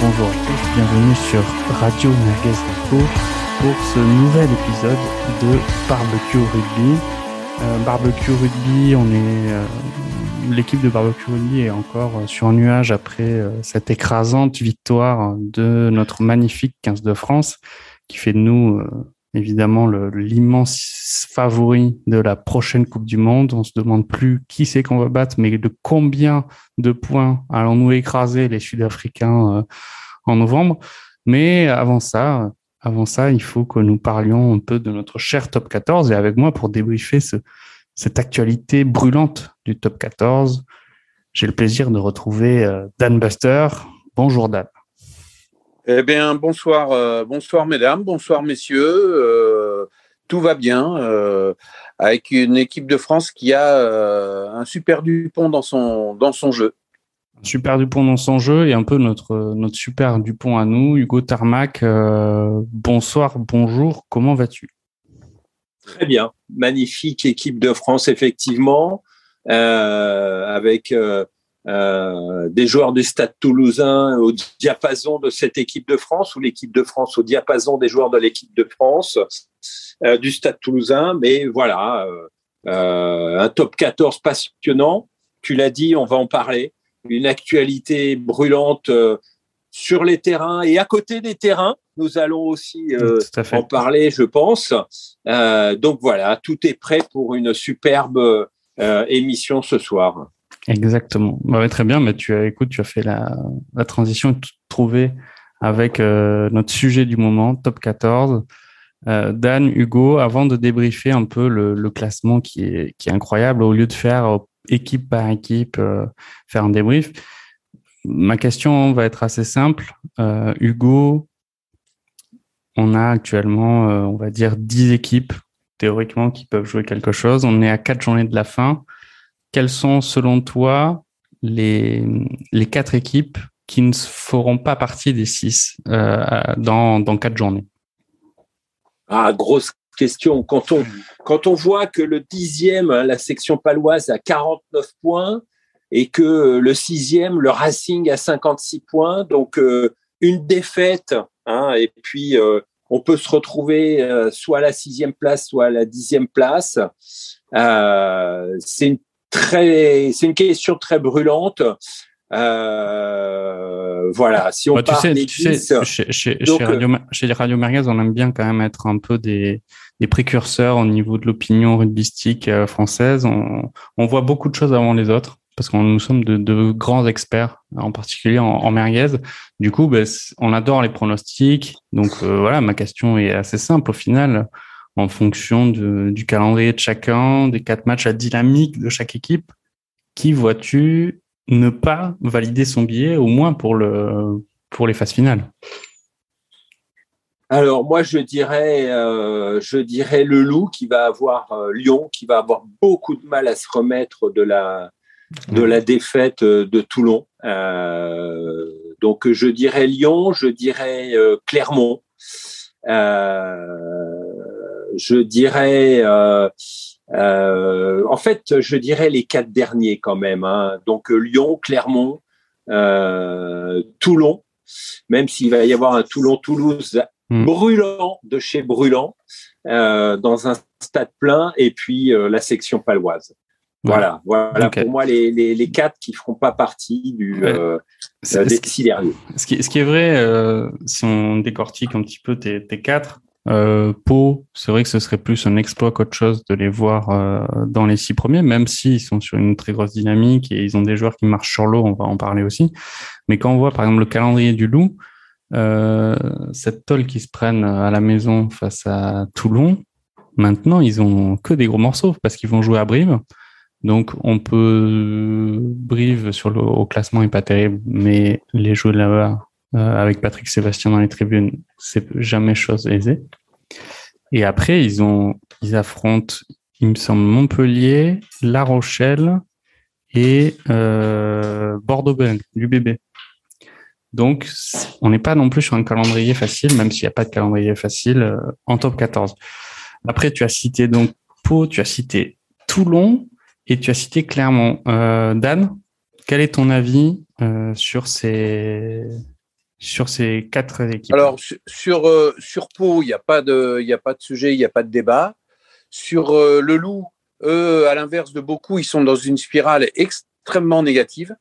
bonjour à tous, bienvenue sur Radio Merguez pour ce nouvel épisode de Barbecue Rugby. Euh, barbecue Rugby, on est euh, l'équipe de Barbecue Rugby est encore sur nuage après euh, cette écrasante victoire de notre magnifique 15 de France qui fait de nous évidemment l'immense favori de la prochaine Coupe du Monde. On se demande plus qui c'est qu'on va battre, mais de combien de points allons-nous écraser les Sud-Africains euh, en novembre. Mais avant ça, avant ça, il faut que nous parlions un peu de notre cher top 14 et avec moi pour débriefer ce, cette actualité brûlante du top 14. J'ai le plaisir de retrouver euh, Dan Buster. Bonjour Dan. Eh bien, bonsoir, euh, bonsoir mesdames, bonsoir messieurs. Euh, tout va bien euh, avec une équipe de France qui a un super Dupont dans son, dans son jeu. Super Dupont dans son jeu et un peu notre, notre super Dupont à nous, Hugo Tarmac. bonsoir, bonjour, comment vas-tu? Très bien, magnifique équipe de France, effectivement, avec euh, des joueurs du Stade toulousain au diapason de cette équipe de France ou l'équipe de France au diapason des joueurs de l'équipe de France euh, du Stade toulousain. Mais voilà, euh, un top 14 passionnant. Tu l'as dit, on va en parler. Une actualité brûlante sur les terrains et à côté des terrains. Nous allons aussi en parler, je pense. donc voilà, tout est prêt pour une superbe émission ce soir. Exactement. Bah très bien, mais tu as, écoute, tu as fait la, la transition trouvée avec euh, notre sujet du moment, top 14. Euh, Dan, Hugo, avant de débriefer un peu le, classement qui est, incroyable, au lieu de faire euh, équipe par équipe, faire un débrief, ma question va être assez simple. Hugo, on a actuellement, on va dire, 10 équipes théoriquement qui peuvent jouer quelque chose. On est à quatre journées de la fin quelles sont selon toi les, les quatre équipes qui ne feront pas partie des six euh, dans, dans quatre journées? Ah, grosse question. Quand on, quand on voit que le dixième, hein, la section paloise, a 49 points et que le sixième, le Racing, a 56 points, donc euh, une défaite, hein, et puis euh, on peut se retrouver soit à la sixième place, soit à la dixième place. c'est une très, c'est une question très brûlante. Euh, voilà, si on bah, tu sais, tu sais, chez, chez, Radio, chez les Radio Merguez, on aime bien quand même être un peu des, des précurseurs au niveau de l'opinion rugbystique euh, française. On, on, voit beaucoup de choses avant les autres parce qu'on nous sommes de, de, grands experts, en particulier en, en merguez. Du coup, ben, on adore les pronostics. Donc euh, voilà, ma question est assez simple au final en fonction du calendrier de chacun, des quatre matchs à dynamique de chaque équipe. Qui vois-tu ne pas valider son billet, au moins pour, le, pour les phases finales? Alors moi je dirais euh, je dirais le loup qui va avoir euh, Lyon qui va avoir beaucoup de mal à se remettre de la de la défaite euh, de Toulon. donc je dirais Lyon, je dirais Clermont je dirais, euh, euh, en fait, je dirais les quatre derniers quand même. Hein. Donc Lyon, Clermont, euh, Toulon, même s'il va y avoir un Toulon-Toulouse hmm. brûlant de chez brûlant dans un stade plein, et puis la section paloise. Voilà, voilà pour moi les, les, les, quatre qui feront pas partie du euh, des Ce qui, ce qui est vrai, si on décortique un petit peu tes, tes quatre, euh, Pau, c'est vrai que ce serait plus un exploit qu'autre chose de les voir euh, dans les six premiers, même s'ils sont sur une très grosse dynamique et ils ont des joueurs qui marchent sur l'eau, on va en parler aussi. Mais quand on voit par exemple le calendrier du Loup, euh, cette tolle qui se prennent à la maison face à Toulon, maintenant ils ont que des gros morceaux parce qu'ils vont jouer à Brive. Donc on peut Brive sur le au classement est pas terrible, mais les jouer là-bas avec Patrick Sébastien dans les tribunes, c'est jamais chose aisée. Et après, ils ont, ils affrontent, il me semble, Montpellier, La Rochelle et euh, Bordeaux-Bègles, du bébé. Donc, on n'est pas non plus sur un calendrier facile, même s'il n'y a pas de calendrier facile euh, en top 14. Après, tu as cité donc Pau, tu as cité Toulon et tu as cité Clermont. Euh, Dan, quel est ton avis euh, sur ces sur ces quatre équipes Alors, sur, sur Pau, il n'y a, pas de, sujet, il n'y a pas de débat. Sur le Loup, eux, à l'inverse de beaucoup, ils sont dans une spirale extrêmement négative.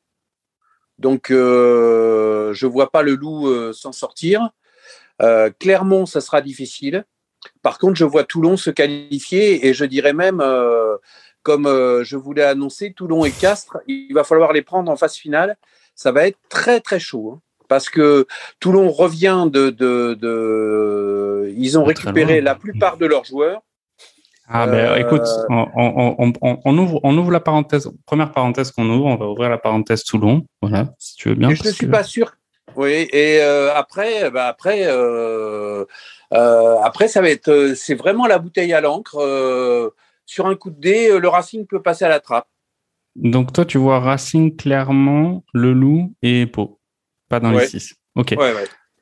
Donc, je ne vois pas le Loup s'en sortir. Clermont, ça sera difficile. Par contre, je vois Toulon se qualifier et je dirais même, euh, comme euh, je voulais annoncer, Toulon et Castres, il va falloir les prendre en phase finale. Ça va être très très chaud. Hein, parce que Toulon revient de, de, ils ont récupéré la plupart de leurs joueurs. Ah ben euh, écoute, on, ouvre, on ouvre la parenthèse, première parenthèse qu'on ouvre, on va ouvrir la parenthèse Toulon, voilà, si tu veux bien. je ne suis pas sûr. Oui, et après, bah après, euh, après, ça va être, euh, c'est vraiment la bouteille à l'encre. Euh, sur un coup de dé, le Racing peut passer à la trappe. Donc toi, tu vois Racing clairement, Le Loup et Pau, pas dans les six. Ok.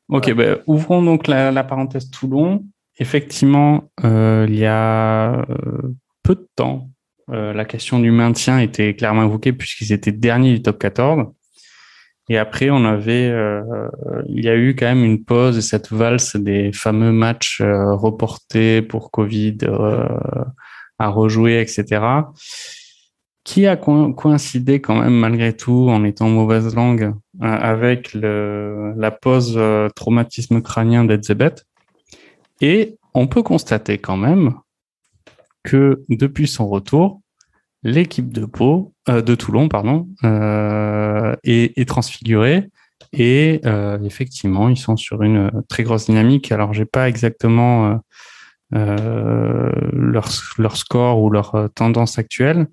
Ok, ben, ouvrons donc la, parenthèse Toulon. Effectivement, il y a peu de temps, la question du maintien était clairement évoquée puisqu'ils étaient derniers du top 14. Et après, on avait, euh, il y a eu quand même une pause et cette valse des fameux matchs euh, reportés pour Covid euh, à rejouer, etc. Qui a coïncidé quand même malgré tout, en étant mauvaise langue, avec le, la pause traumatisme crânien d'Edzebet. Et on peut constater quand même que depuis son retour, l'équipe de Pau, euh, de Toulon, pardon, euh, est, transfigurée. Et euh, effectivement, ils sont sur une très grosse dynamique. Alors, j'ai pas exactement leur, leur score ou leur tendance actuelle,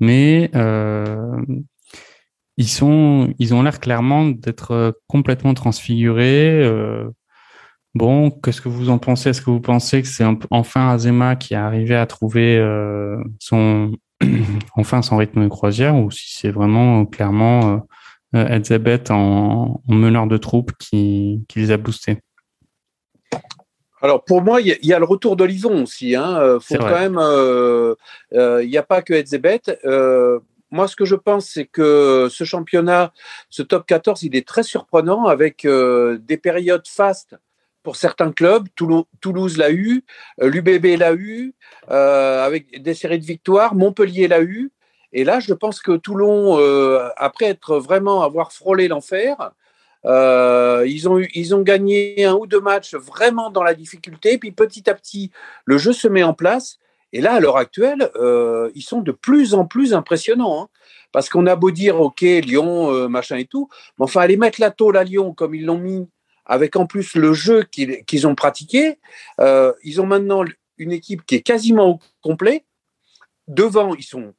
mais ils sont, ils ont l'air clairement d'être complètement transfigurés. Bon, qu'est-ce que vous en pensez? Est-ce que vous pensez que c'est enfin Azema qui a arrivé à trouver son, enfin son rythme de croisière ou si c'est vraiment euh, clairement euh, en, meneur de troupes qui, les a boostés? Alors pour moi, il y, a le retour d'Olivon aussi. Hein. Euh, faut quand même, il n'y a pas que Elizabeth. Moi, ce que je pense, c'est que ce championnat, ce top 14, il est très surprenant avec des périodes fastes pour certains clubs. Toulouse, l'a eu, euh, l'UBB l'a eu, euh, avec des séries de victoires. Montpellier l'a eu. Et là, je pense que Toulon, euh, après être vraiment avoir frôlé l'enfer, ils, ont ils ont gagné un ou deux matchs vraiment dans la difficulté. Puis petit à petit, le jeu se met en place. Et là, à l'heure actuelle, ils sont de plus en plus impressionnants. Hein. parce qu'on a beau dire, OK, Lyon, machin et tout, mais enfin, aller mettre la tôle à Lyon comme ils l'ont mis avec en plus le jeu qu'ils ont pratiqué, euh, ils ont maintenant une équipe qui est quasiment au complet. Devant, ils sont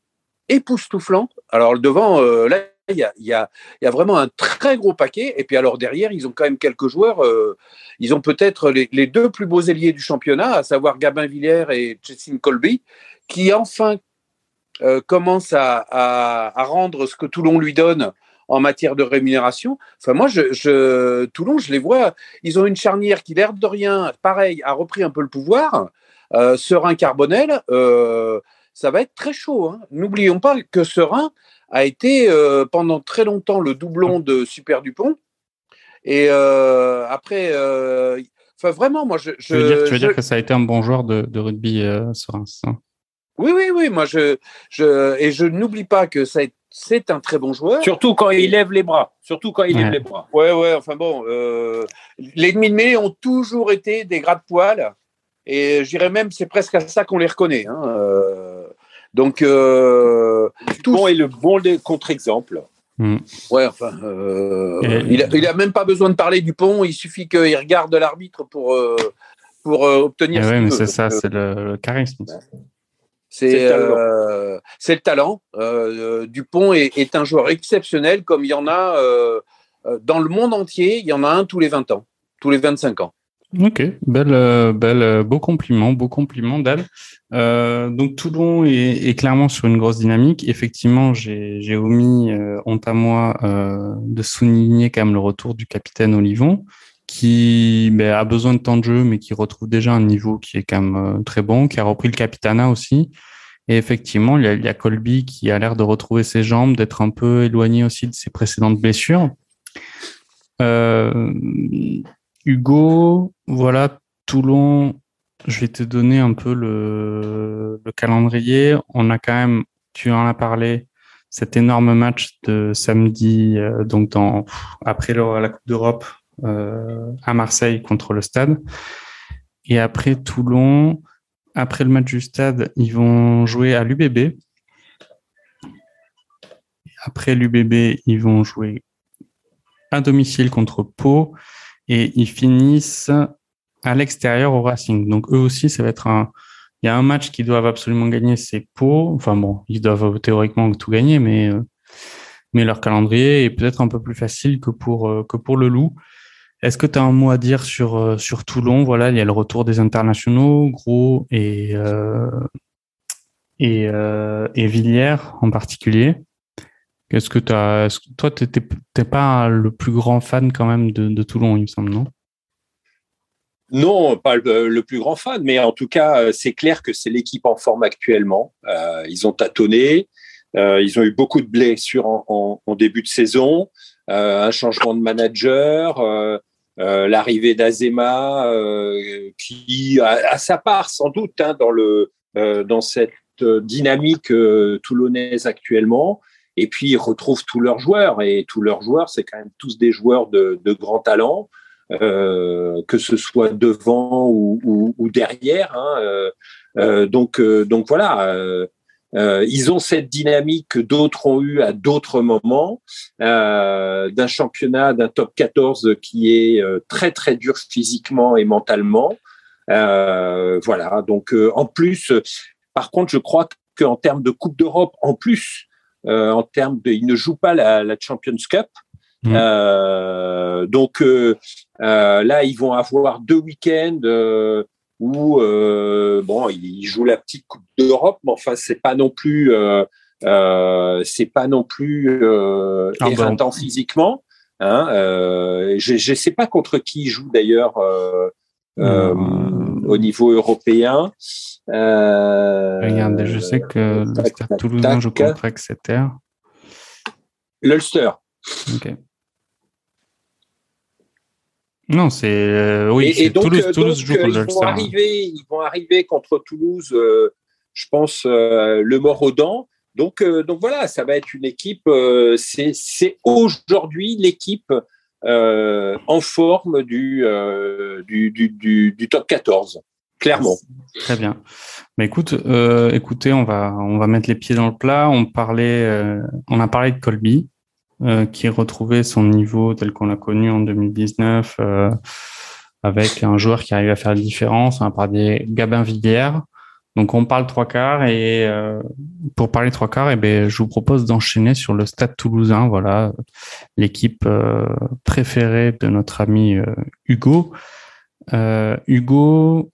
époustouflants. Alors, devant, euh, là, il y, a, a, y a, vraiment un très gros paquet. Et puis, alors, derrière, ils ont quand même quelques joueurs. Euh, ils ont peut-être les, deux plus beaux ailiers du championnat, à savoir Gabin Villers et Jessin Colby, qui enfin commencent à, à, à, rendre ce que Toulon lui donne en matière de rémunération. Enfin, moi, je, Toulon, je les vois, ils ont une charnière qui, l'air de rien, pareil, a repris un peu le pouvoir. Euh, Serein Carbonel, euh, ça va être très chaud. Hein. N'oublions pas que Serein a été euh, pendant très longtemps le doublon de Super Dupont. Et après, enfin vraiment, moi, je. tu veux, dire, que ça a été un bon joueur de, rugby, Serein Oui, oui, oui. Moi, je, je et je n'oublie pas que ça a été c'est un très bon joueur. Surtout quand il lève les bras. Surtout quand il lève les bras. Ouais, ouais, enfin bon. Euh, les demi de mêlée ont toujours été des gras de poil. Et je dirais même, c'est presque à ça qu'on les reconnaît. Hein. Euh, donc. Euh, tout est le bon contre-exemple. Hmm. Ouais, enfin. il, n'a a même pas besoin de parler du pont. Il suffit qu'il regarde l'arbitre pour, pour obtenir. Oui, mais c'est ça, c'est le, charisme. C'est le talent. Euh, euh, Dupont est, un joueur exceptionnel, comme il y en a euh, dans le monde entier. Il y en a un tous les 20 ans, tous les 25 ans. Ok, belle, belle, beau compliment, beau compliment d'elle. donc Toulon est, clairement sur une grosse dynamique. Effectivement, j'ai omis, honte à moi, de souligner quand même le retour du capitaine Olivon, qui ben, a besoin de temps de jeu, mais qui retrouve déjà un niveau qui est quand même euh, très bon, qui a repris le capitana aussi. Et effectivement, il y a, Colby qui a l'air de retrouver ses jambes, d'être un peu éloigné aussi de ses précédentes blessures. Hugo, voilà, Toulon, je vais te donner un peu le, calendrier. On a quand même, tu en as parlé, cet énorme match de samedi, euh, donc après la Coupe d'Europe euh, à Marseille contre le Stade. Et après Toulon, après le match du Stade, ils vont jouer à l'UBB. Après l'UBB, ils vont jouer à domicile contre Pau et ils finissent à l'extérieur au Racing. Donc eux aussi, ça va être un. Il y a un match qu'ils doivent absolument gagner, c'est Pau. Enfin bon, ils doivent théoriquement tout gagner, mais euh, mais leur calendrier est peut-être un peu plus facile que pour euh, que pour le Loup. Est-ce que tu as un mot à dire sur euh, sur Toulon? Voilà, il y a le retour des internationaux, Gros et et, et Villiers en particulier. Qu'est-ce que as Toi, tu n'es pas le plus grand fan quand même de, Toulon, il me semble, non? Non, pas le, plus grand fan, mais en tout cas, euh, c'est clair que c'est l'équipe en forme actuellement. Euh, ils ont tâtonné, euh, ils ont eu beaucoup de blessures en, début de saison, un changement de manager, l'arrivée d'Azema, qui a, sa part sans doute hein, dans, le, dans cette dynamique toulonnaise actuellement. Et puis, ils retrouvent tous leurs joueurs, et tous leurs joueurs, c'est quand même tous des joueurs de, de grand talent. Euh, que ce soit devant ou, ou, ou derrière. Hein, euh, euh donc, euh, donc voilà, ils ont cette dynamique que d'autres ont eu à d'autres moments, d'un championnat, d'un top 14 qui est très très dur physiquement et mentalement. voilà, donc en plus, par contre, je crois qu'en termes de Coupe d'Europe, en plus, en termes de, ils ne jouent pas la, la Champions Cup. Mmh. Euh, donc euh, euh, là, ils vont avoir deux week-ends où bon, ils jouent la petite Coupe d'Europe, mais enfin, c'est pas non plus c'est pas non plus ah éreintant physiquement. Hein, je ne sais pas contre qui ils jouent d'ailleurs mmh. Au niveau européen. Regardez, je sais que Stade Toulousain joue contre Exeter. L'Ulster. Ok. Non, c'est euh, oui. Et, donc, Toulouse, Toulouse joue contre ils vont arriver, ils vont arriver contre Toulouse, euh, je pense, euh, le mort aux dents. Donc, donc voilà, ça va être une équipe. c'est aujourd'hui l'équipe en forme du, du, top 14, clairement. Très bien. Mais écoute, écoutez, on va mettre les pieds dans le plat. On parlait, on a parlé de Colby. Euh, qui retrouvait son niveau tel qu'on l'a connu en 2019, euh, avec un joueur qui arrive à faire la différence. On va des Gabin Villiers. Donc on parle trois quarts et euh, pour parler trois quarts, et eh ben, je vous propose d'enchaîner sur le Stade Toulousain, voilà l'équipe préférée de notre ami Hugo. Hugo,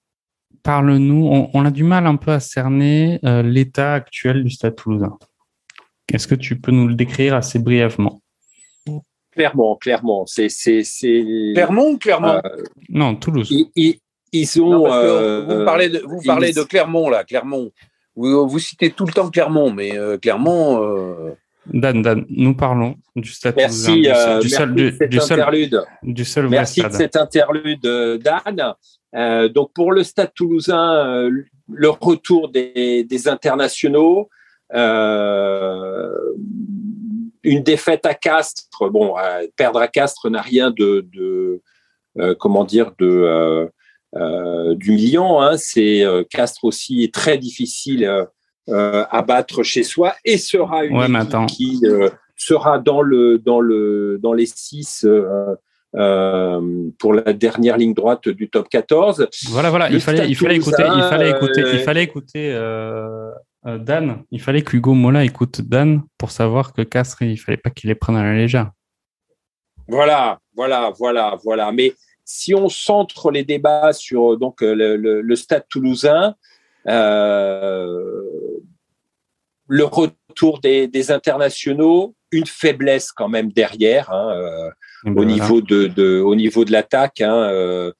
parle-nous. On, on, a du mal un peu à cerner l'état actuel du Stade Toulousain. Est-ce que tu peux nous le décrire assez brièvement? Clairement, clairement. C'est, Clermont ou Clermont? Euh, Non, Toulouse. Ils, ont. Euh, vous parlez de, vous parlez de Clermont là, Clermont. Vous, citez tout le temps Clermont, mais euh, Clermont. Dan, Dan, nous parlons du stade merci, du, seul, du, interlude. du seul Merci de cet interlude, Dan. donc pour le stade toulousain, le retour des, des internationaux, euh, une défaite à Castres, bon, perdre à Castres n'a rien de, de euh, comment dire, de euh, d'humiliant. Hein. C'est Castres aussi est très difficile à battre chez soi et sera une équipe qui sera dans le dans le dans les six. pour la dernière ligne droite du top 14. Voilà, voilà, il fallait, il fallait, écouter, il fallait écouter, il fallait écouter, euh, Dan, il fallait que Hugo Mola écoute Dan pour savoir que Castres, il fallait pas qu'il les prenne à la légère. Voilà, voilà, voilà, voilà. Mais si on centre les débats sur donc le, le, stade toulousain, euh, le retour des, des, internationaux, une faiblesse quand même derrière hein, euh, ben au, niveau de, de, au niveau de l'attaque. Hein, euh,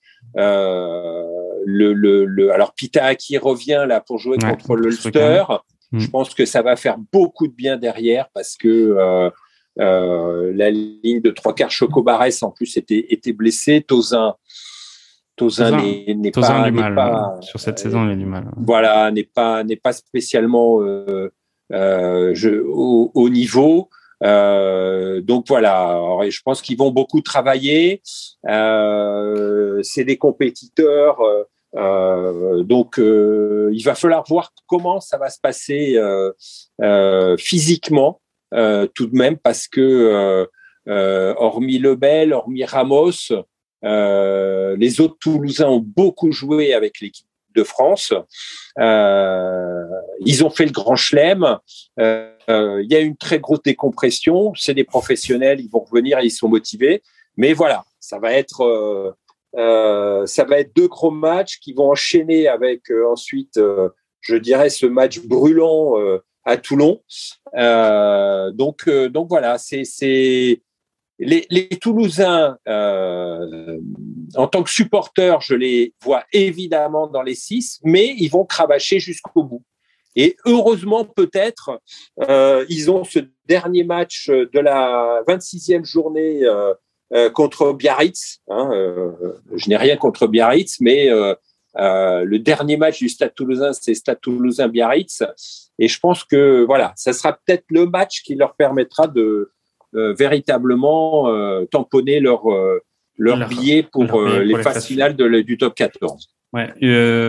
le, le, le, alors Pita qui revient là pour jouer contre l'Ulster. Je mm. pense que ça va faire beaucoup de bien derrière parce que euh, la ligne de trois quarts Chocobarès en plus était, était blessé. Tozin, Tozin n'est pas, mal, pas sur cette saison, il a du mal. Voilà, n'est pas n'est pas spécialement je, au, au, niveau. Euh, donc voilà, je pense qu'ils vont beaucoup travailler. Euh, c'est des compétiteurs, euh, donc il va falloir voir comment ça va se passer physiquement tout de même, parce que hormis Lebel, hormis Ramos, les autres Toulousains ont beaucoup joué avec l'équipe de France. Euh, ils ont fait le grand chelem. Euh, il y a une très grosse décompression. C'est des professionnels, ils vont revenir, ils sont motivés. Mais voilà, ça va être euh, ça va être deux gros matchs qui vont enchaîner avec ensuite, je dirais, ce match brûlant à Toulon. donc donc voilà, c'est les, Toulousains, euh, en tant que supporters, je les vois évidemment dans les six, mais ils vont cravacher jusqu'au bout. Et heureusement, peut-être, euh, ils ont ce dernier match de la 26e journée euh, contre Biarritz. Hein, je n'ai rien contre Biarritz, mais le dernier match du Stade Toulousain, c'est Stade Toulousain-Biarritz. Et je pense que voilà, ça sera peut-être le match qui leur permettra de, euh, véritablement euh, tamponner leur, euh, leur, billet pour les phases finales du top 14. Ouais,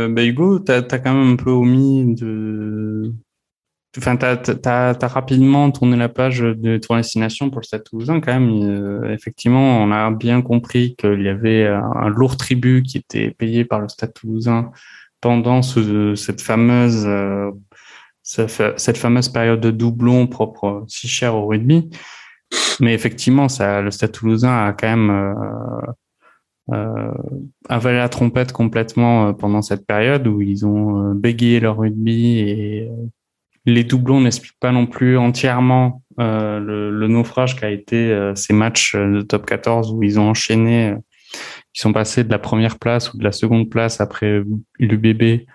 bah Hugo, tu as, quand même un peu omis de. Enfin, tu as, rapidement tourné la page de ton destination pour le Stade Toulousain. Quand même, effectivement, on a bien compris qu'il y avait un, lourd tribut qui était payé par le Stade Toulousain pendant ce, cette fameuse cette fameuse période de doublon propre si cher au rugby. Mais effectivement, ça, le Stade Toulousain a quand même euh, euh, avalé la trompette complètement euh, pendant cette période où ils ont euh, bégayé leur rugby et les doublons n'expliquent pas non plus entièrement le, le, naufrage qu'a été ces matchs de top 14 où ils ont enchaîné, ils sont passés de la première place ou de la seconde place après l'UBB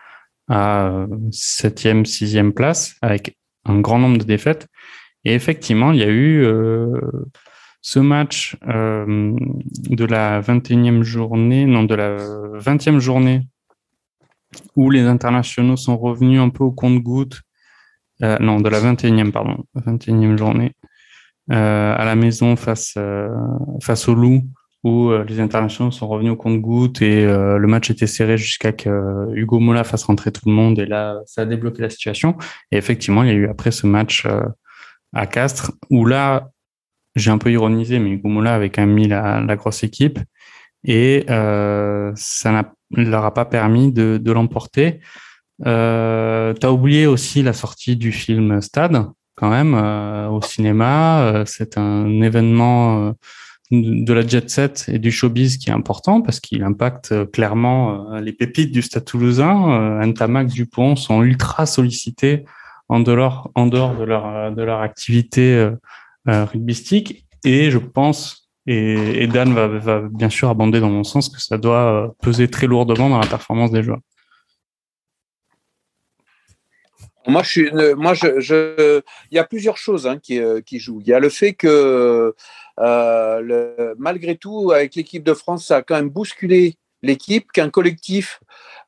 à septième, sixième place avec un grand nombre de défaites. Et effectivement, il y a eu euh, ce match euh, de la 21e journée, non, de la 20e journée, où les internationaux sont revenus un peu au compte-goutte, euh, non, de la 21e, pardon, 21e journée, à la maison face, face au Loup, où les internationaux sont revenus au compte-goutte et le match était serré jusqu'à que Hugo Mola fasse rentrer tout le monde et là, ça a débloqué la situation. Et effectivement, il y a eu après ce match à Castres, où là, j'ai un peu ironisé, mais Hugo Mola avait quand même mis la, grosse équipe et euh, ça ne leur a pas permis de, l'emporter. Euh, tu as oublié aussi la sortie du film Stade, quand même, euh, au cinéma. Euh, c'est un événement de la jet set et du showbiz qui est important parce qu'il impacte clairement les pépites du Stade toulousain. Ntamak, Dupont sont ultra sollicités en dehors, en dehors de leur, de leur activité euh, euh, rugbystique. Et je pense, et, Dan va, va, bien sûr abonder dans mon sens, que ça doit euh, peser très lourdement dans la performance des joueurs. Moi, je il y a plusieurs choses hein, qui, qui, jouent. Il y a le fait que, euh, malgré tout, avec l'équipe de France, ça a quand même bousculé l'équipe, qu'un collectif,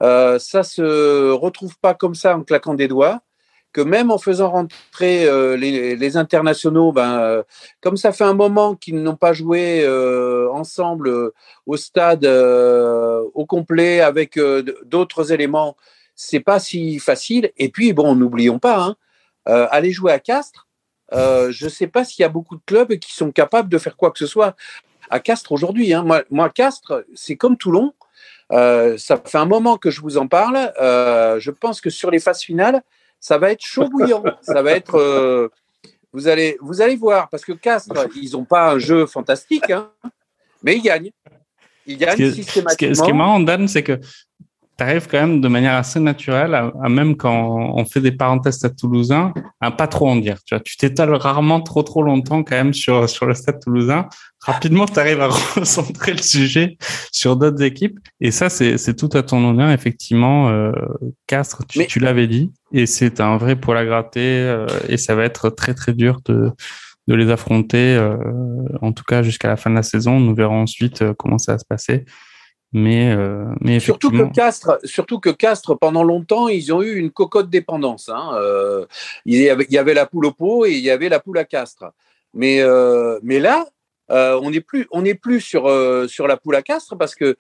euh, ça se retrouve pas comme ça en claquant des doigts que même en faisant rentrer euh, les, internationaux, ben, euh, comme ça fait un moment qu'ils n'ont pas joué euh, ensemble au stade au complet avec d'autres éléments, c'est pas si facile. Et puis, bon, n'oublions pas, hein, aller jouer à Castres, je ne sais pas s'il y a beaucoup de clubs qui sont capables de faire quoi que ce soit à Castres aujourd'hui. Hein. Moi, moi, Castres, c'est comme Toulon. ça fait un moment que je vous en parle. je pense que sur les phases finales, ça va être chaud bouillant. ça va être. Euh, vous, allez, vous allez voir, parce que Castres, ils n'ont pas un jeu fantastique, hein, mais ils gagnent. Ils gagnent systématiquement. Ce qui est marrant, Dan, c'est que tu arrives quand même de manière assez naturelle, à, même quand on fait des parenthèses à Toulousain, à pas trop en dire. Tu vois, tu t'étales rarement trop trop longtemps quand même sur sur le Stade Toulousain. Rapidement, tu arrives à recentrer le sujet sur d'autres équipes, et ça c'est c'est tout à ton honneur effectivement. Euh, Castres, tu, tu l'avais dit, et c'est un vrai poil à gratter, euh, et ça va être très très dur de de les affronter, en tout cas jusqu'à la fin de la saison. Nous verrons ensuite comment ça va se passer. Mais, euh, mais surtout que Castres, surtout que Castres, pendant longtemps, ils ont eu une cocotte dépendance. Hein. Euh, il, y avait, il, y avait, la poule au pot et il y avait la poule à Castres. Mais, euh, mais là, euh, on n'est plus, on n'est plus sur euh, sur la poule à Castres parce que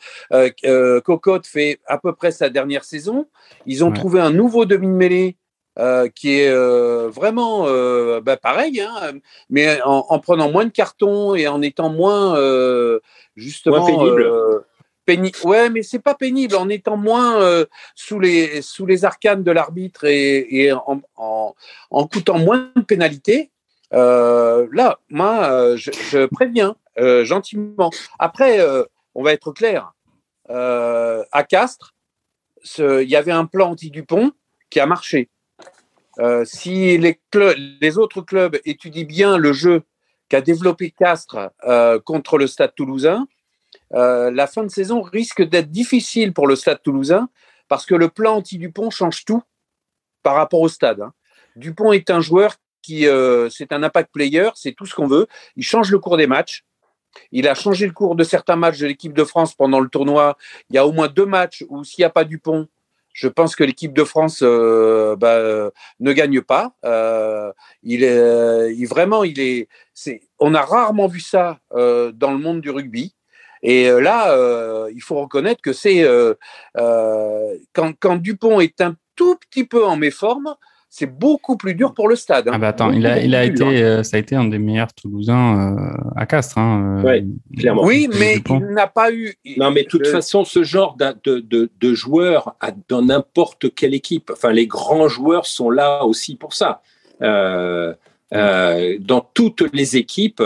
Cocotte fait à peu près sa dernière saison. Ils ont trouvé un nouveau demi mêlée. qui est vraiment bah, pareil, hein, mais en, en, prenant moins de cartons et en étant moins justement Ouais, mais c'est pas pénible en étant moins euh, sous les sous les arcanes de l'arbitre et, en, en, coûtant moins de pénalités. Euh, là, moi, euh, je, préviens gentiment. Après, on va être clair. à Castres, il y avait un plan anti-Dupont qui a marché. si les, les autres clubs étudient bien le jeu qu'a développé Castres contre le Stade toulousain, euh, la fin de saison risque d'être difficile pour le Stade toulousain parce que le plan anti-Dupont change tout par rapport au stade. Hein. Dupont est un joueur qui, euh, c'est un impact player, c'est tout ce qu'on veut. Il change le cours des matchs. Il a changé le cours de certains matchs de l'équipe de France pendant le tournoi. Il y a au moins deux matchs où s'il n'y a pas Dupont, je pense que l'équipe de France euh, bah, ne gagne pas. il est vraiment, il est, On a rarement vu ça dans le monde du rugby. Et euh, là, euh, il faut reconnaître que c'est euh, quand, quand, Dupont est un tout petit peu en méforme, c'est beaucoup plus dur pour le stade. Hein. Ah bah attends, il a, il a été, ça a été un des meilleurs Toulousains à Castres. Hein, clairement. Oui, mais il n'a pas eu. Non, mais de toute façon, ce genre de, de, de joueurs dans n'importe quelle équipe, enfin, les grands joueurs sont là aussi pour ça. Euh, dans toutes les équipes,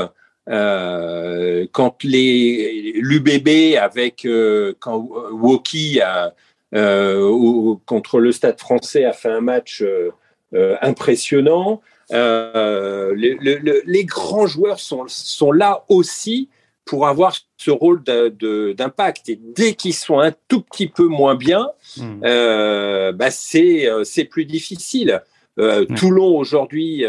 euh, quand les l'UBB avec euh, quand Woki a euh, contre le Stade Français a fait un match impressionnant. Les, les, grands joueurs sont, sont là aussi pour avoir ce rôle d'impact. Et dès qu'ils sont un tout petit peu moins bien, bah c'est plus difficile. Toulon aujourd'hui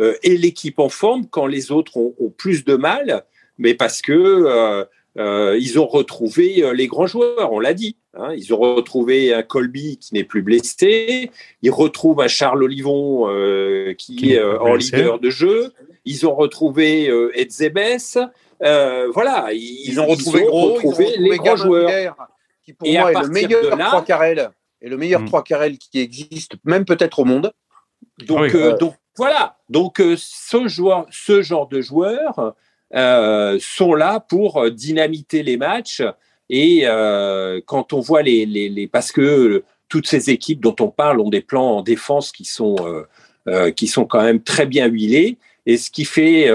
euh, et l'équipe en forme quand les autres ont, plus de mal, mais parce que euh, euh, ils ont retrouvé les grands joueurs, on l'a dit. Hein. ils ont retrouvé un Colby qui n'est plus blessé. Ils retrouvent un Charles Olivon qui, est en leader de jeu. Ils ont retrouvé Edzebes. voilà, ils, ont retrouvé, gros, les grands joueurs. Qui pour moi est le meilleur trois carrel et le meilleur trois carrel qui existe, même peut-être au monde. Donc, donc voilà. Donc, euh, ce, genre de joueurs euh, sont là pour euh, dynamiter les matchs. Et quand on voit les, les, Parce que toutes ces équipes dont on parle ont des plans en défense qui sont, qui sont quand même très bien huilés. Et ce qui fait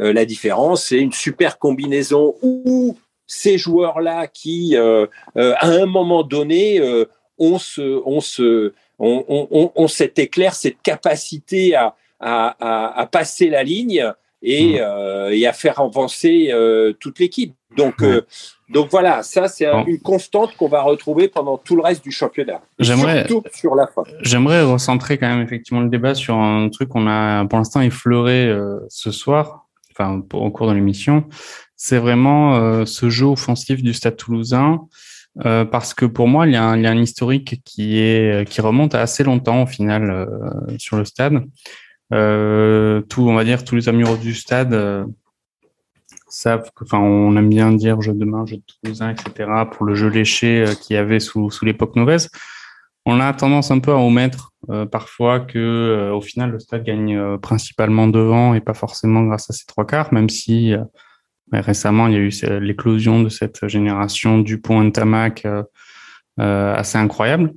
la différence, c'est une super combinaison où ces joueurs-là qui, à un moment donné, ont, ce, ont, ce, on, cet éclair, cette capacité à, à, passer la ligne et, mmh. euh, à faire avancer euh, toute l'équipe. Donc, euh, donc voilà, ça c'est une constante qu'on va retrouver pendant tout le reste du championnat. J'aimerais sur la fin. J'aimerais recentrer quand même effectivement le débat sur un truc qu'on a pour l'instant effleuré ce soir, enfin au cours de l'émission. C'est vraiment ce jeu offensif du Stade Toulousain. Euh, parce que pour moi, il y, a un, historique qui remonte à assez longtemps au final euh, sur le stade. Euh, tout, on va dire, tous les amoureux du stade savent que, enfin, on aime bien dire jeu de main, jeu de Toulousain, etc. pour le jeu léché qu'il y avait sous, sous l'époque mauvaise. On a tendance un peu à omettre parfois que, au final, le stade gagne principalement devant et pas forcément grâce à ses trois quarts, même si récemment, il y a eu l'éclosion de cette génération du pont Tamac euh, euh, assez incroyable.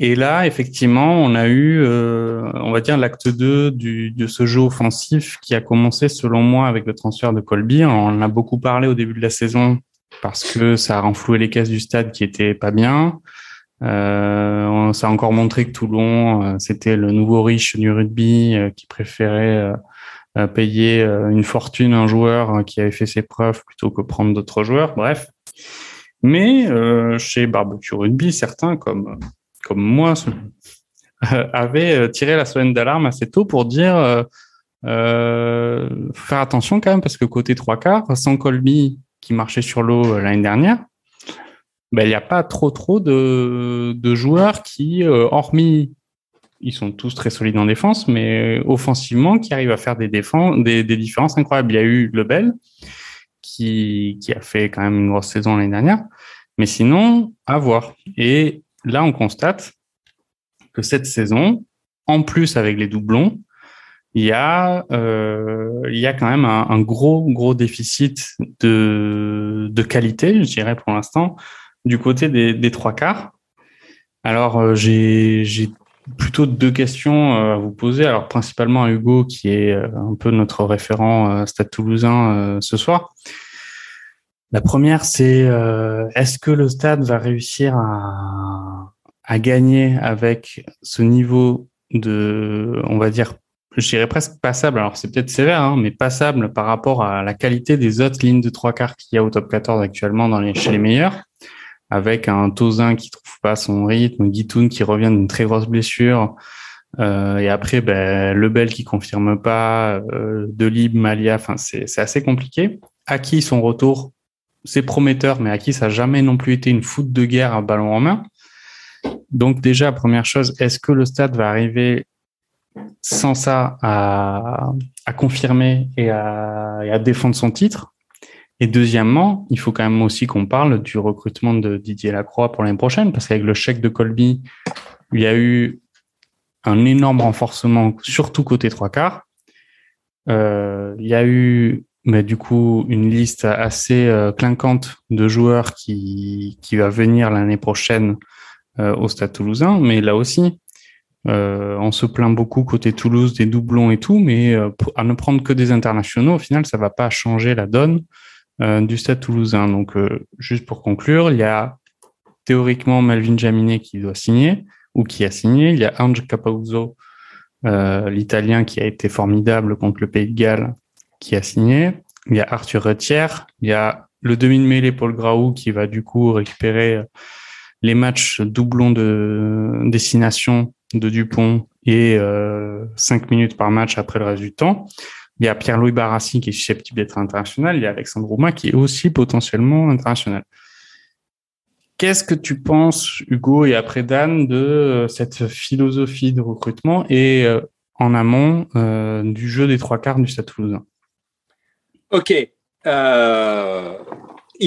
Et là, effectivement, on a eu, euh, on va dire, l'acte 2 du, de ce jeu offensif qui a commencé, selon moi, avec le transfert de Colby. On en a beaucoup parlé au début de la saison parce que ça a renfloué les caisses du stade qui étaient pas bien. Ça a encore montré que Toulon, c'était le nouveau riche du rugby qui préférait payer euh, une fortune à un joueur hein, qui avait fait ses preuves plutôt que prendre d'autres joueurs. Bref. Mais euh, chez Barbecue Rugby, certains, comme, comme moi, avaient euh, tiré la sonnette d'alarme assez tôt pour dire euh, faire attention quand même parce que côté trois quarts, sans Colby qui marchait sur l'eau l'année dernière, ben, il n'y a pas trop trop de, de joueurs qui, hormis ils sont tous très solides en défense, mais offensivement, qui arrivent à faire des, défenses, des, différences incroyables. Il y a eu Lebel, qui, qui a fait quand même une grosse saison l'année dernière, mais sinon, à voir. Et là, on constate que cette saison, en plus avec les doublons, il y a, euh, il y a quand même un, un, gros, gros déficit de, de qualité, je dirais pour l'instant, du côté des, des trois quarts. Alors, euh, j'ai plutôt deux questions euh, à vous poser. Alors principalement à Hugo, qui est euh, un peu notre référent euh, Stade Toulousain ce soir. La première, c'est est-ce que le Stade va réussir à, gagner avec ce niveau de, on va dire, je dirais presque passable? Alors c'est peut-être sévère, hein, mais passable par rapport à la qualité des autres lignes de trois quarts qu'il y a au top 14 actuellement dans les, chez les meilleurs avec un Tozin qui trouve pas son rythme, Guitoun qui revient d'une très grosse blessure, euh, et après ben, Lebel qui confirme pas, euh, Delib, Malia, enfin c'est assez compliqué. Aki son retour, c'est prometteur, mais Aki ça n'a jamais non plus été une foot de guerre à ballon en main. Donc déjà première chose, est-ce que le Stade va arriver sans ça à, à confirmer à, et à défendre son titre? Et deuxièmement, il faut quand même aussi qu'on parle du recrutement de Didier Lacroix pour l'année prochaine, parce qu'avec le chèque de Colby, il y a eu un énorme renforcement, surtout côté trois quarts. Euh, il y a eu, mais du coup, une liste assez euh, clinquante de joueurs qui, qui va venir l'année prochaine euh, au Stade Toulousain. Mais là aussi, on se plaint beaucoup côté Toulouse des doublons et tout, mais à ne prendre que des internationaux, au final, ça va pas changer la donne du Stade toulousain. Donc, euh, juste pour conclure, il y a théoriquement Melvin Jaminet qui doit signer ou qui a signé. Il y a Ange Capuzzo, euh, l'Italien qui a été formidable contre le Pays de Galles, qui a signé. Il y a Arthur Retière. Il y a le demi-mêlée Paul Graou qui va du coup récupérer les matchs doublons de destination de Dupont et euh, 5 minutes par match après le reste du temps. Il y a Pierre-Louis Barassi qui est susceptible d'être international. Il y a Alexandre Rouma qui est aussi potentiellement international. Qu'est-ce que tu penses, Hugo, et après Dan, de euh, cette philosophie de recrutement et euh, en amont euh, du jeu des trois quarts du Stade Toulousain? Ok. il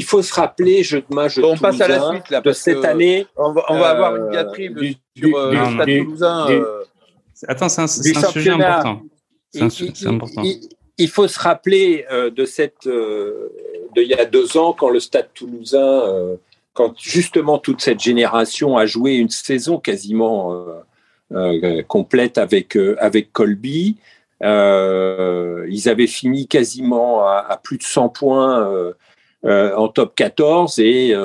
faut se rappeler, je, moi, je on passe à la suite là, de cette année. On va, on va avoir une diatribe sur le Stade Toulousain. Attends, c'est un, un sujet important. C'est important. Il, il, faut se rappeler euh, de cette, euh, de il y a deux ans, quand le Stade Toulousain, euh, quand justement toute cette génération a joué une saison quasiment complète avec avec Colby. ils avaient fini quasiment à, à, plus de 100 points en top 14 et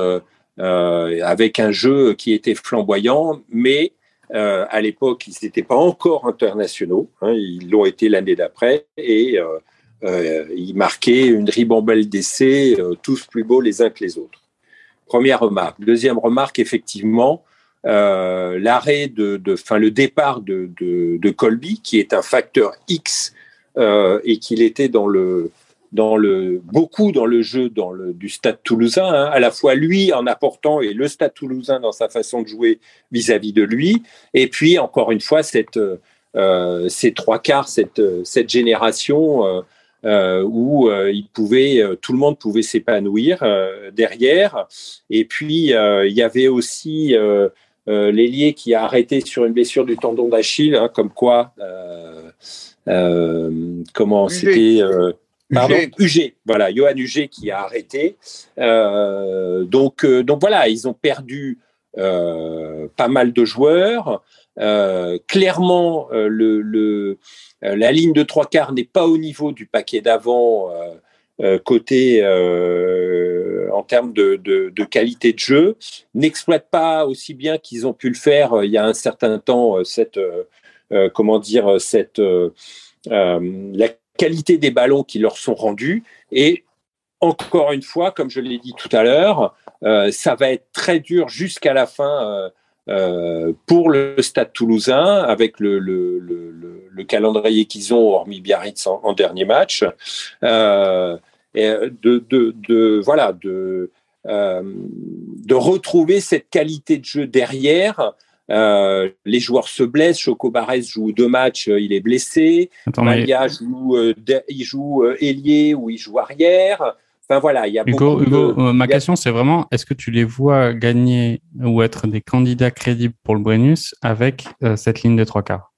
avec un jeu qui était flamboyant, mais euh, à l'époque, ils n'étaient pas encore internationaux. Hein, ils l'ont été l'année d'après et euh, euh, ils marquaient une ribambelle d'essais, tous plus beaux les uns que les autres. Première remarque. Deuxième remarque, effectivement, l'arrêt de, enfin le départ de, Colby, qui est un facteur X et qu'il était dans le dans le, beaucoup dans le jeu dans le, du Stade toulousain, hein, à la fois lui en apportant et le Stade toulousain dans sa façon de jouer vis-à-vis de lui, et puis encore une fois cette, euh, ces trois quarts, cette, cette génération euh, euh, où euh, il pouvait, euh, tout le monde pouvait s'épanouir euh, derrière, et puis il y avait aussi l'ailier qui a arrêté sur une blessure du tendon d'Achille, hein, comme quoi, comment c'était Pardon, UG. Voilà, Johan UG qui a arrêté. Euh, donc, euh, donc voilà, ils ont perdu euh, pas mal de joueurs. Clairement, la ligne de trois quarts n'est pas au niveau du paquet d'avant côté en termes de, qualité de jeu. N'exploite pas aussi bien qu'ils ont pu le faire il y a un certain temps cette comment dire cette qualité des ballons qui leur sont rendus. Et encore une fois, comme je l'ai dit tout à l'heure, euh, ça va être très dur jusqu'à la fin euh, pour le Stade Toulousain, avec le, le, le, le calendrier qu'ils ont, hormis Biarritz en, dernier match, de, voilà, de retrouver cette qualité de jeu derrière euh, les joueurs se blessent. Choco Barres joue deux matchs, euh, il est blessé. Malia joue, euh, il joue ailier ou il joue arrière. Enfin voilà, il y a Hugo, Hugo ma question c'est vraiment est-ce que tu les vois gagner ou être des candidats crédibles pour le Brennus avec cette ligne de trois quarts?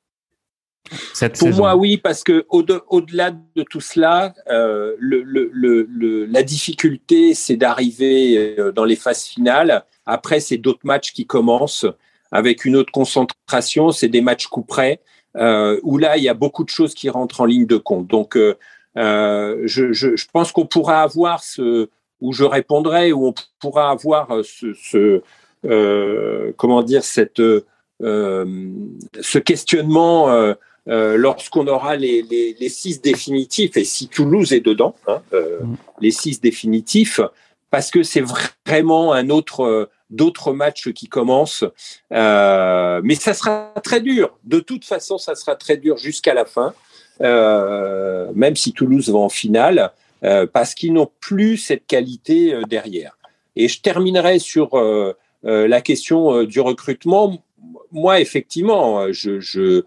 Cette Pour moi, oui, parce que au-delà de tout cela, le, le, le, la difficulté, c'est d'arriver dans les phases finales. Après, c'est d'autres matchs qui commencent avec une autre concentration, c'est des matchs coup près, euh, où là, il y a beaucoup de choses qui rentrent en ligne de compte. Donc, euh, euh je, je, je, pense qu'on pourra avoir ce, où je répondrai, où on pourra avoir ce, ce euh, comment dire, cette, ce questionnement euh, lorsqu'on aura les, les, les, six définitifs, et si Toulouse est dedans, hein, mm. les six définitifs, parce que c'est vraiment un autre d'autres matchs qui commencent. Euh, mais ça sera très dur. De toute façon, ça sera très dur jusqu'à la fin, euh, même si Toulouse va en finale, euh, parce qu'ils n'ont plus cette qualité derrière. Et je terminerai sur la question du recrutement. Moi, effectivement, je,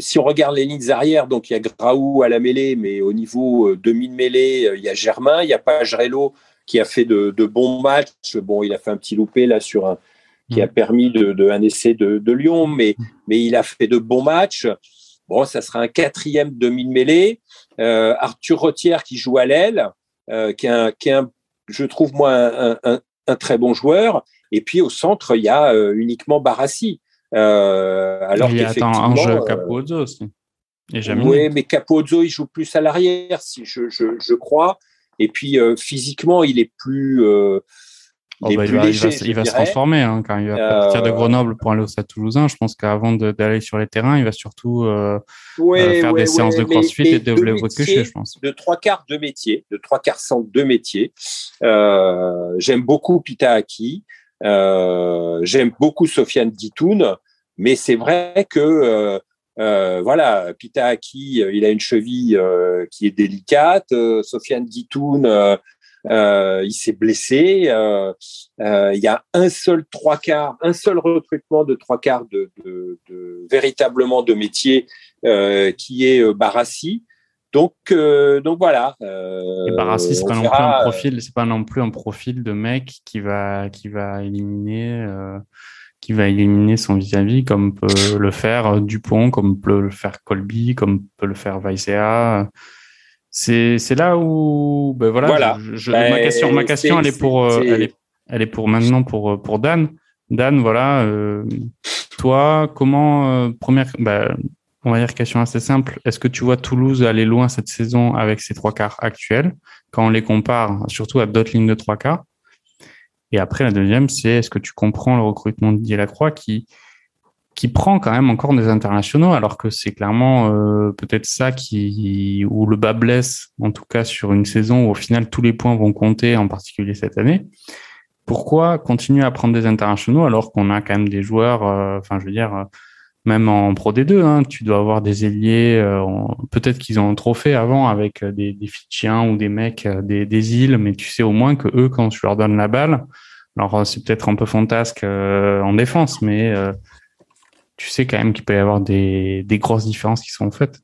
si on regarde les lignes arrières, donc il y a Graou à la mêlée, mais au niveau demi-mêlée, il y a Germain, il y a Pagerello qui a fait de, bons matchs. Bon, il a fait un petit loupé là sur un qui a mm. permis de, un essai de, Lyon, mais, mais il a fait de bons matchs. Bon, ça sera un quatrième demi de mêlée. Euh, Arthur Rotière qui joue à l'aile, euh, qui, est un, qui est je trouve moi un, très bon joueur. Et puis au centre, il y a euh, uniquement Barassi. alors il y a un jeu Capozzo aussi. oui, mais Capozzo, il joue plus à l'arrière, si je, je, je crois. Et puis euh, physiquement, il est plus. Euh, il, va, se transformer hein, quand il va partir de euh, Grenoble pour aller au Stade Toulousain. Je pense qu'avant d'aller sur les terrains, il va surtout faire des séances de crossfit et de développer de je pense. De trois quarts de métier, de trois quarts centre de métier. J'aime beaucoup Pita Aki. J'aime beaucoup Sofiane Ditoun. Mais c'est vrai que euh, voilà, Aki, euh, il a une cheville euh, qui est délicate. Sofiane Guitoun, il s'est blessé. il y a un seul trois quarts, un seul recrutement de trois quarts de, véritablement de métier qui est Barassi. Donc, donc voilà. Et Barassi, c'est pas non plus un profil, c'est pas non plus un profil de mec qui va qui va éliminer qui va éliminer son vis-à-vis, comme peut le faire Dupont, comme peut le faire Colby, comme peut le faire Vaisea. C'est c'est là où ben voilà, Je, ma ben, question ma question elle est pour euh, elle est elle est pour maintenant pour pour Dan. Dan voilà, euh, toi comment euh, première ben, on va dire question assez simple. Est-ce que tu vois Toulouse aller loin cette saison avec ses trois quarts actuels quand on les compare surtout à d'autres lignes de trois quarts? Et après, la deuxième, c'est est-ce que tu comprends le recrutement de Didier Lacroix qui, qui prend quand même encore des internationaux, alors que c'est clairement euh, peut-être ça qui où le bas blesse, en tout cas sur une saison où au final tous les points vont compter, en particulier cette année. Pourquoi continuer à prendre des internationaux alors qu'on a quand même des joueurs, euh, enfin je veux dire, euh, même en Pro D2, hein, tu dois avoir des ailiers, peut-être qu'ils ont un trophée avant avec des, des Fidjiens ou des mecs des, des îles, mais tu sais au moins que eux, quand tu leur donnes la balle, alors, euh, c'est peut-être un peu fantasque euh, en défense, mais euh, tu sais quand même qu'il peut y avoir des, des, grosses différences qui sont faites.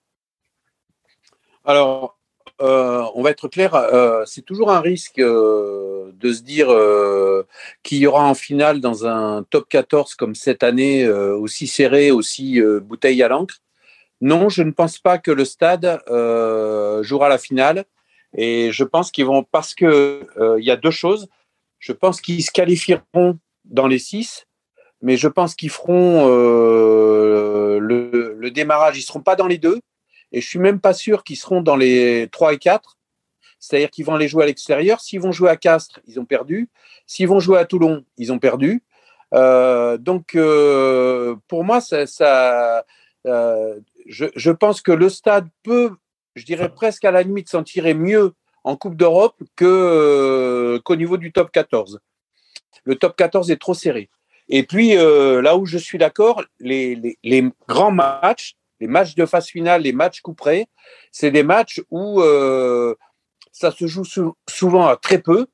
Alors, on va être clair, c'est toujours un risque de se dire qu'il y aura en finale dans un top 14 comme cette année, aussi serré, aussi bouteille à l'encre. Non, je ne pense pas que le stade jouera la finale. Et je pense qu'ils vont, parce qu'il il y a deux choses. Je pense qu'ils se qualifieront dans les six, mais je pense qu'ils feront euh, le, démarrage. Ils ne seront pas dans les deux, et je suis même pas sûr qu'ils seront dans les trois et quatre. C'est-à-dire qu'ils vont aller jouer à l'extérieur. S'ils vont jouer à Castres, ils ont perdu. S'ils vont jouer à Toulon, ils ont perdu. Euh, donc, euh, pour moi, ça, ça je, pense que le stade peut, je dirais presque à la limite, s'en tirer mieux en Coupe d'Europe euh, qu'au niveau du top 14. Le top 14 est trop serré. Et puis, là où je suis d'accord, les, les, grands matchs, les matchs de phase finale, les matchs couperés, c'est des matchs où ça se joue souvent à très peu.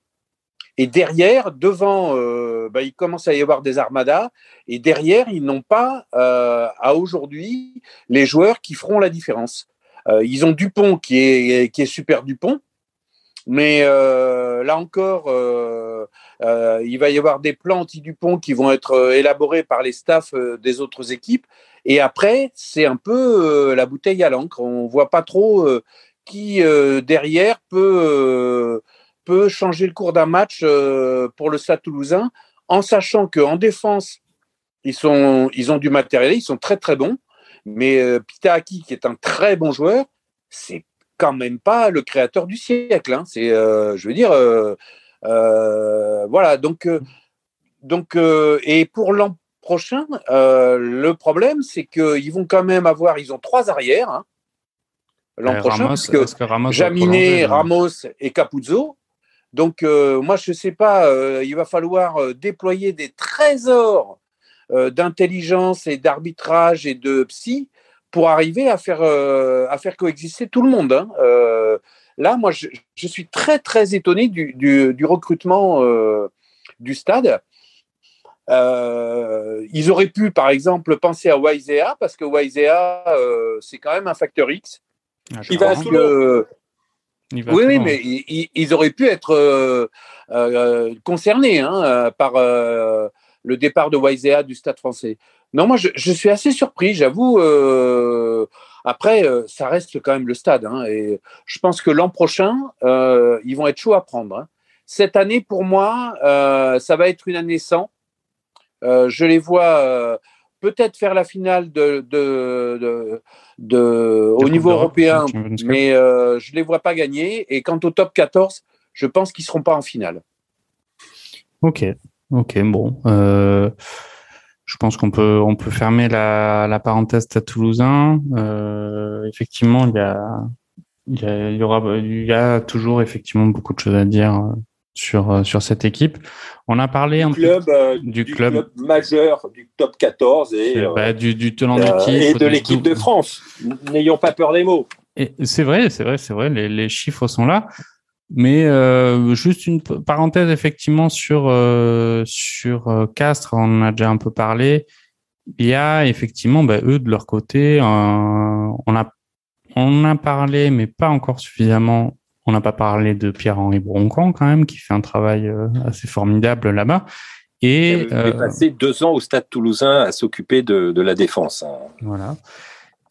Et derrière, devant, euh, bah, il commence à y avoir des armadas. Et derrière, ils n'ont pas, euh, à aujourd'hui, les joueurs qui feront la différence. Euh, ils ont Dupont qui est, super Dupont. Mais là encore, il va y avoir des plans anti-Dupont qui vont être élaborés par les staffs des autres équipes. Et après, c'est un peu la bouteille à l'encre. On voit pas trop qui derrière peut peut changer le cours d'un match euh, pour le Stade toulousain, en sachant qu'en défense, ils, sont, ils ont du matériel, ils sont très très bons, mais euh, Pitaki, qui est un très bon joueur, c'est quand même pas le créateur du siècle. Hein. C'est, euh, je veux dire, voilà. Donc, donc, et pour l'an prochain, le problème, c'est qu'ils vont quand même avoir, ils ont trois arrières. Hein, l'an prochain, parce que, Jaminet, Ramos et Capuzzo, donc, euh, moi, je ne sais pas, euh, il va falloir euh, déployer des trésors d'intelligence et d'arbitrage et de psy pour arriver à faire, à faire coexister tout le monde. Hein. là, moi, je, suis très, très étonné du, recrutement du stade. ils auraient pu, par exemple, penser à Waisea, parce que Waisea, c'est quand même un facteur X. Ah, il va oui, oui, mais ils, auraient pu être euh, euh, concernés hein, par euh, le départ de Waisea du Stade français. Non, moi, je, suis assez surpris, j'avoue. après, ça reste quand même le stade. Hein, et je pense que l'an prochain, ils vont être chauds à prendre. Hein. Cette année, pour moi, ça va être une année sans. je les vois peut-être faire la finale de, de, de, au niveau européen, mais euh, je ne les vois pas gagner. Et quant au top 14, je pense qu'ils ne seront pas en finale. Ok, ok, bon. Euh, je pense qu'on peut, on peut fermer la, la parenthèse à Toulousain. Euh, effectivement, il y a, il y, y, aura, il y a toujours effectivement beaucoup de choses à dire sur, euh, sur cette équipe. On a parlé du un club, peu euh, du, club, majeur du top 14 et, euh, bah, du, du tenant et de l'équipe de France. N'ayons pas peur des mots. C'est vrai, c'est vrai, c'est vrai. Les, les, chiffres sont là. Mais juste une parenthèse effectivement sur sur Castres, on en a déjà un peu parlé. Il y a effectivement, bah, eux de leur côté, on a on a parlé, mais pas encore suffisamment on n'a pas parlé de Pierre-Henri Broncan quand même, qui fait un travail euh, assez formidable là-bas. Et il est euh, passé deux ans au Stade Toulousain à s'occuper de, la défense. Hein. Voilà.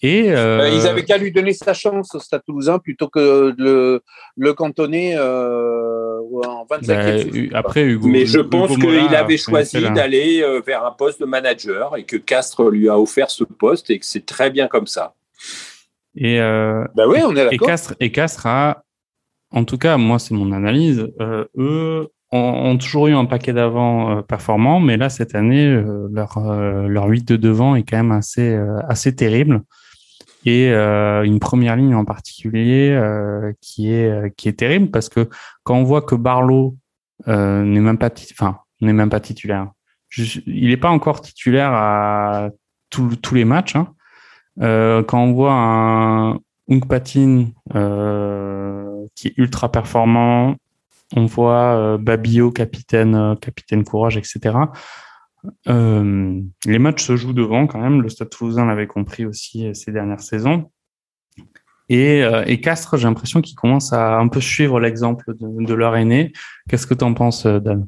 Et euh, ils avaient qu'à lui donner sa chance au Stade Toulousain plutôt que de le, cantonner en 25e. Bah, après, Hugo, Mais je pense qu'il avait choisi d'aller vers un poste de manager et que Castres lui a offert ce poste et que c'est très bien comme ça. Et, bah oui, on est et Castres, et Castres a en tout cas, moi, c'est mon analyse. Euh, eux ont, toujours eu un paquet d'avant euh, performant, mais là, cette année, euh, leur, leur 8 de devant est quand même assez, assez terrible. Et une première ligne en particulier qui, est, qui est terrible parce que quand on voit que Barlow n'est même pas, enfin, n'est même pas titulaire, il n'est pas encore titulaire à tous les matchs. Hein. quand on voit un Ungpatin qui est ultra performant. On voit euh, Babio, capitaine, euh, capitaine courage, etc. Euh, les matchs se jouent devant quand même. Le Stade Toulousain l'avait compris aussi ces dernières saisons. Et, et Castres, j'ai l'impression qu'ils commencent à un peu suivre l'exemple de, leur aîné. Qu'est-ce que tu en penses, Dan?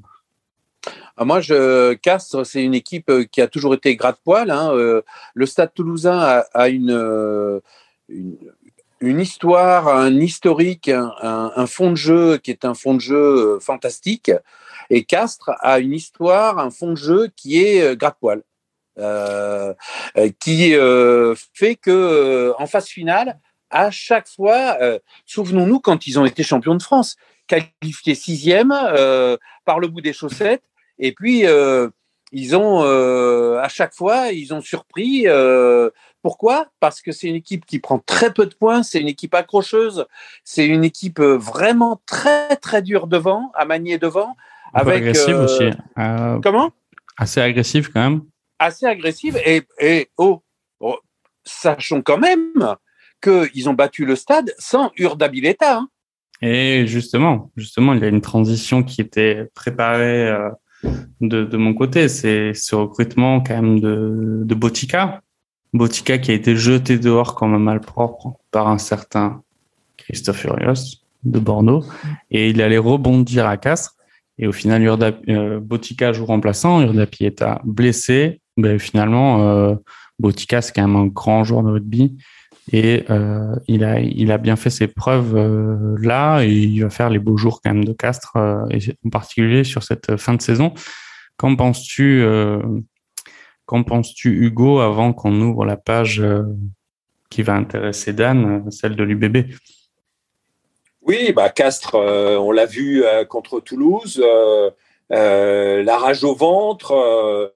Ah, moi, je, Castres, c'est une équipe qui a toujours été gratte-poil. Hein. Le Stade Toulousain a, une, une histoire, un historique, un, fond de jeu qui est un fond de jeu euh, fantastique. Et Castres a une histoire, un fond de jeu qui est euh, gratte-poil. Euh, qui fait que en phase finale, à chaque fois, souvenons-nous quand ils ont été champions de France, qualifiés sixième par le bout des chaussettes, et puis ils ont à chaque fois ils ont surpris pourquoi? Parce que c'est une équipe qui prend très peu de points, c'est une équipe accrocheuse, c'est une équipe euh, vraiment très très dure devant, à manier devant. avec, agressive euh, aussi. Euh, comment? Assez agressive quand même. Assez agressive et, et oh, oh sachons quand même qu'ils ont battu le stade sans Urdabileta. Hein. Et justement, justement, il y a une transition qui était préparée euh, de, mon côté. C'est ce recrutement quand même de, de Botica. Botica qui a été jeté dehors comme un malpropre par un certain Christophe Urios de Bordeaux. Et il allait rebondir à Castres. Et au final, Urda, euh, Botica joue remplaçant. Urda Pieta blessé. Ben, finalement, euh, Botica, c'est quand même un grand joueur de rugby. Et euh, il, a, il a bien fait ses preuves euh, là il va faire les beaux jours quand même de Castres, euh, en particulier sur cette fin de saison. Qu'en penses-tu, qu'en penses-tu Hugo, avant qu'on ouvre la page qui va intéresser Dan, celle de l'UBB Oui, bah Castres, on l'a vu contre Toulouse, la rage au ventre.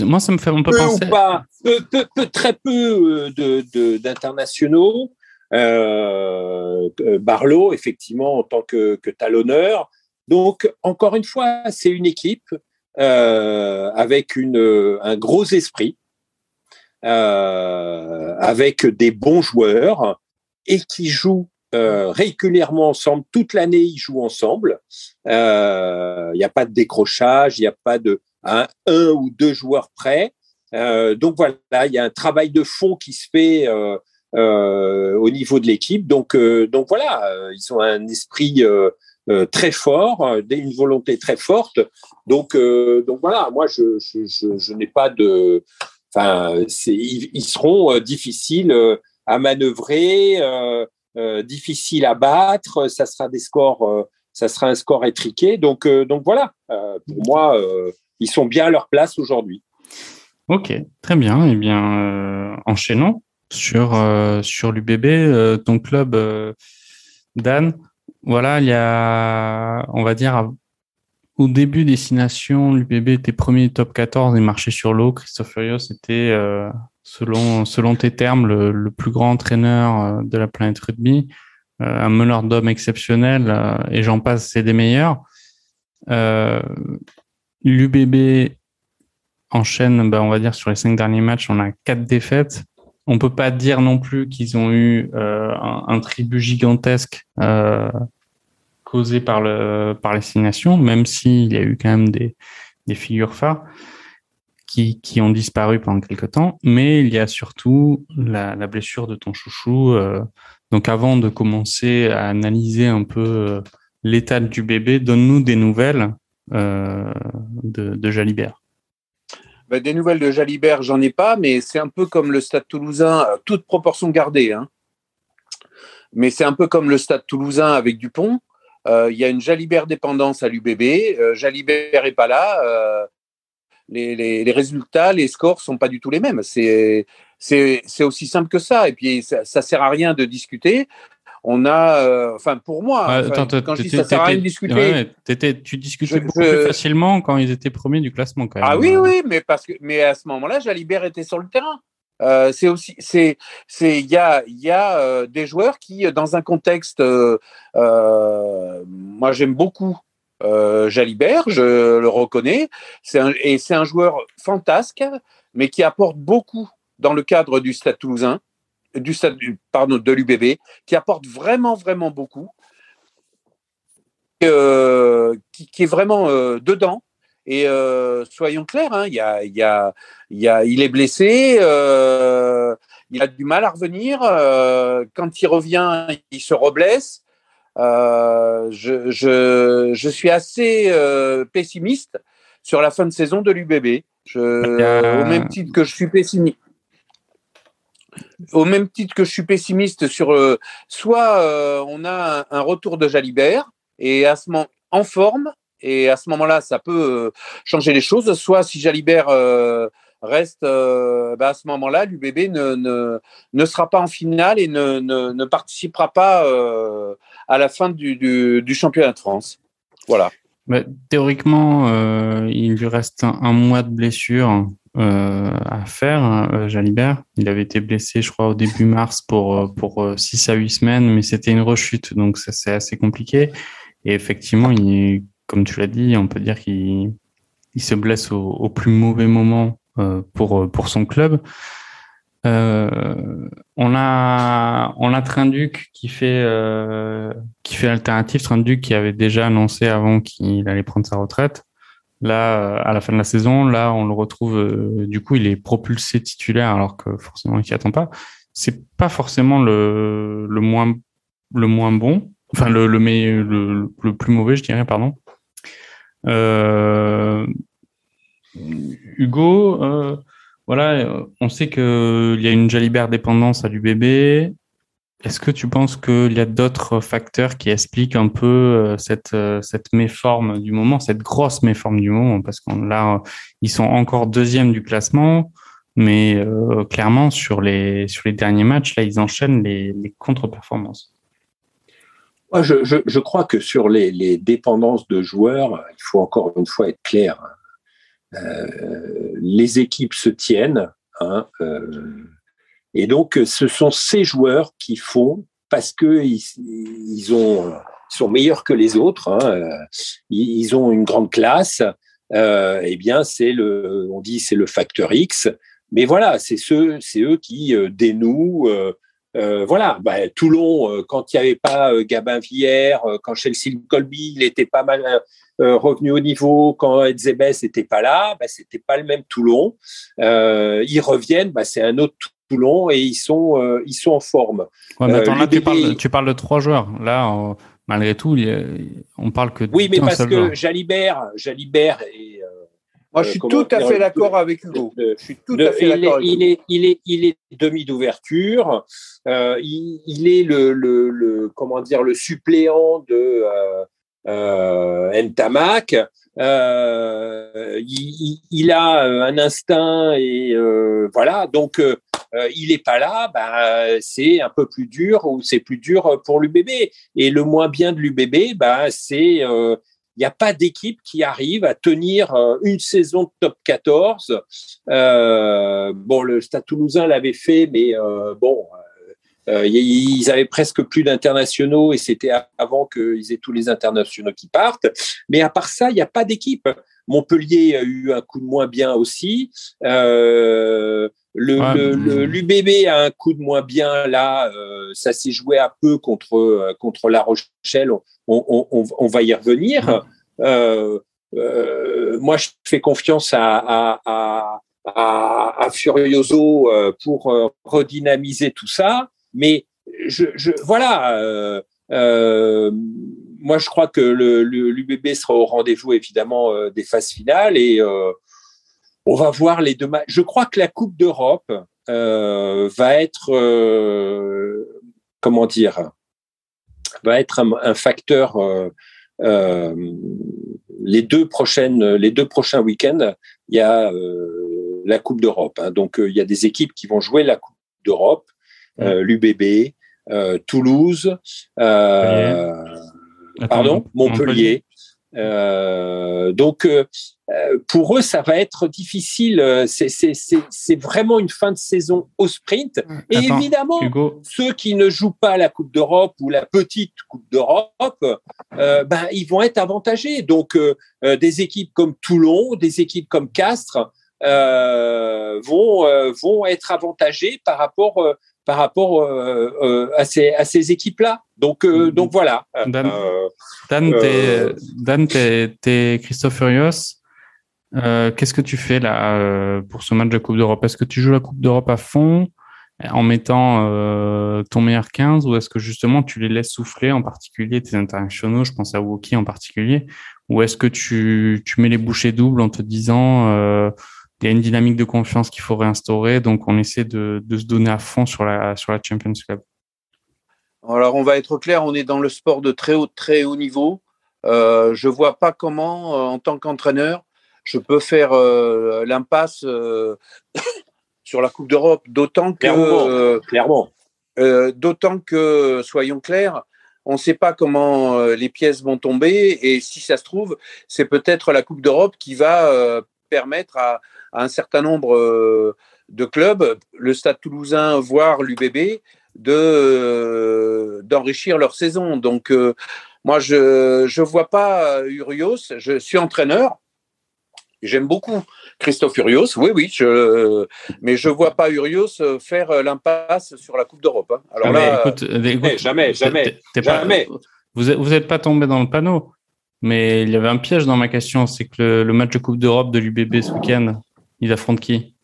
Moi, ça me fait un peu, penser. Ou pas, peu, très peu euh, d'internationaux. Euh, Barlow, effectivement, en tant que, que, talonneur. Donc, encore une fois, c'est une équipe euh, avec une, un gros esprit, euh, avec des bons joueurs et qui jouent euh, régulièrement ensemble. Toute l'année, ils jouent ensemble. Il n'y a pas de décrochage, il n'y a pas de un ou deux joueurs près. Euh, donc voilà, il y a un travail de fond qui se fait euh, euh, au niveau de l'équipe. Donc, donc voilà, ils ont un esprit très fort, une volonté très forte. Donc, donc voilà, moi je, je, n'ai pas de, enfin, ils, ils, seront difficiles à manœuvrer, difficiles à battre. Ça sera des scores, ça sera un score étriqué. Donc, donc voilà, pour moi ils sont bien à leur place aujourd'hui. Ok, très bien. Eh bien, euh, enchaînons sur, euh, sur l'UBB, euh, ton club, Dan. Voilà, il y a, on va dire, au début destination, l'UBB était premier top 14 et marchait sur l'eau. Christophe Furios était, selon, selon tes termes, le, plus grand entraîneur de la planète rugby, un meneur d'hommes exceptionnel, et j'en passe, c'est des meilleurs. L'UBB enchaîne, bah, on va dire, sur les cinq derniers matchs, on a quatre défaites. On peut pas dire non plus qu'ils ont eu euh, un, tribut gigantesque euh, causé par le par même s'il y a eu quand même des, figures phares qui, ont disparu pendant quelques temps. Mais il y a surtout la, blessure de ton chouchou. Euh, donc avant de commencer à analyser un peu l'état du bébé, donne-nous des nouvelles euh, de, Jalibert ben, Des nouvelles de Jalibert, j'en ai pas, mais c'est un peu comme le Stade toulousain, euh, toute proportion gardée. Hein. Mais c'est un peu comme le Stade toulousain avec Dupont. Euh, il y a une Jalibert dépendance à l'UBB. Jalibert est pas là. Les, résultats, les scores sont pas du tout les mêmes. C'est aussi simple que ça. Et puis ça, ça sert à rien de discuter on a, euh, enfin pour moi, quand je dis ça sert à rien de discuter, tu discutais beaucoup plus facilement quand ils étaient premiers du classement quand même. Ah oui, oui, mais parce que, mais à ce moment-là, Jalibert était sur le terrain. Euh, c'est aussi, c'est, c'est, il y a, il y a euh, des joueurs qui, dans un contexte, moi j'aime beaucoup Jalibert, je le reconnais, c'est et c'est un joueur fantasque, mais qui apporte beaucoup dans le cadre du Stade Toulousain du, pardon, de l'UBB, qui apporte vraiment, vraiment beaucoup, euh, qui, est vraiment euh, dedans. Et euh, soyons clairs, hein, y a, y a, y a, il est blessé, il a du mal à revenir. quand il revient, il se reblesse. Je, je, je, suis assez pessimiste sur la fin de saison de l'UBB. Au même titre que je suis pessimiste au même titre que je suis pessimiste sur euh, soit euh, on a un, retour de Jalibert et à ce moment en forme et à ce moment-là ça peut euh, changer les choses soit si Jalibert reste bah, à ce moment-là l'UBB ne, ne, ne sera pas en finale et ne, ne, ne participera pas à la fin du, du, championnat de France. Voilà. Théoriquement il lui reste un mois de blessure. euh, à faire, hein, euh, Jalibert. Il avait été blessé, je crois, au début mars pour, euh, pour 6 à 8 semaines, mais c'était une rechute, donc ça c'est assez compliqué. Et effectivement, il, comme tu l'as dit, on peut dire qu'il se blesse au, plus mauvais moment pour, pour son club. on a on a Trinduc qui fait qui fait alternative Trinduc qui avait déjà annoncé avant qu'il allait prendre sa retraite Là, à la fin de la saison, là, on le retrouve. Euh, du coup, il est propulsé titulaire alors que forcément, il s'y attend pas. C'est pas forcément le, le moins le moins bon, enfin le le, le, le plus mauvais, je dirais, pardon. Euh, Hugo, euh, voilà, on sait que il y a une Jalibert dépendance à l'UBB. Est-ce que tu penses qu'il y a d'autres facteurs qui expliquent un peu euh, cette, euh, cette méforme du moment, cette grosse méforme du moment? Parce que là, ils sont encore deuxième du classement, mais euh, clairement, sur les, derniers matchs, là, ils enchaînent les, contre-performances. Je, crois que sur les, dépendances de joueurs, il faut encore une fois être clair. Euh, les équipes se tiennent. Hein, euh, et donc, euh, ce sont ces joueurs qui font, parce que ils, ont, sont meilleurs que les autres, hein, euh, ils, ont une grande classe. Euh, eh bien, c'est le, on dit, c'est le facteur X. Mais voilà, c'est ceux, c'est eux qui euh, dénouent. Euh, voilà, bah, Toulon, quand il n'y avait pas Gabin Villers, quand Chelsea Colby, il était pas mal revenu au niveau, quand Edzebes n'était pas là, bah, c'était pas le même Toulon. ils reviennent, bah, c'est un autre Toulon et ils sont, euh, ils sont en forme. Euh, tu, parles, de trois joueurs. Là, malgré tout, on parle que Oui, mais parce que Jalibert, Jalibert et. Euh, Moi, je suis tout à fait d'accord avec Hugo. je suis tout à fait d'accord. Il, est, il est, il est demi d'ouverture. il, est le, le, comment dire, le suppléant de euh, Ntamak. Il, il, a un instinct et voilà. Donc euh, il est pas là, bah, c'est un peu plus dur ou c'est plus dur pour l'UBB. Et le moins bien de l'UBB, bah, c'est euh, n'y a pas d'équipe qui arrive à tenir euh, une saison de top 14. Euh, bon, le Stade Toulousain l'avait fait, mais bon, ils avaient presque plus d'internationaux et c'était avant qu'ils aient tous les internationaux qui partent. Mais à part ça, il n'y a pas d'équipe. Montpellier a eu un coup de moins bien aussi. Le, l'UBB a un coup de moins bien là. Euh, ça s'est joué un peu contre euh, contre La Rochelle. On, va y revenir. Euh, moi, je fais confiance à, à, à, Furioso pour redynamiser tout ça. Mais je, je voilà. moi, je crois que le, l'UBB sera au rendez-vous évidemment des phases finales et on va voir les deux matchs. Je crois que la Coupe d'Europe euh, va être, euh, comment dire, va être un, facteur. Euh, les deux prochaines, les deux prochains week-ends, il y a la Coupe d'Europe. Hein. donc il y a des équipes qui vont jouer la Coupe d'Europe, l'UBB, Toulouse, pardon, Montpellier. Euh, donc, euh, euh, pour eux, ça va être difficile. C'est vraiment une fin de saison au sprint. Et évidemment, ceux qui ne jouent pas la Coupe d'Europe ou la petite Coupe d'Europe, ben, ils vont être avantagés. Donc, des équipes comme Toulon, des équipes comme Castres vont, vont être avantagées par rapport par rapport euh, euh, à ces, à ces équipes-là. Donc, euh, donc voilà. Dan, Dan t'es Christophe Furios. Qu'est-ce que tu fais là pour ce match de Coupe d'Europe? Est-ce que tu joues la Coupe d'Europe à fond en mettant ton meilleur 15 ou est-ce que justement tu les laisses souffler, en particulier tes internationaux, je pense à Woki en particulier, ou est-ce que tu, tu mets les bouchées doubles en te disant il y a une dynamique de confiance qu'il faut réinstaurer. Donc, on essaie de, se donner à fond sur la, sur la Champions Club. Alors, on va être clair, on est dans le sport de très haut, très haut niveau. Euh, je ne vois pas comment, euh, en tant qu'entraîneur, je peux faire euh, l'impasse sur la Coupe d'Europe, d'autant que, clairement, d'autant que, soyons clairs, on ne sait pas comment les pièces vont tomber et si ça se trouve, c'est peut-être la Coupe d'Europe qui va permettre à, un certain nombre euh, de clubs, le Stade toulousain, voire l'UBB, de euh, d'enrichir leur saison. Donc, euh, Moi, je ne vois pas Urios. Je suis entraîneur. J'aime beaucoup Christophe Urios, oui, oui, je, mais je ne vois pas Urios faire l'impasse sur la Coupe d'Europe. Hein. Alors là, jamais, jamais, jamais. vous n'êtes pas tombé dans le panneau, mais il y avait un piège dans ma question, c'est que le, match de Coupe d'Europe de l'UBB ce week-end, ils affrontent qui?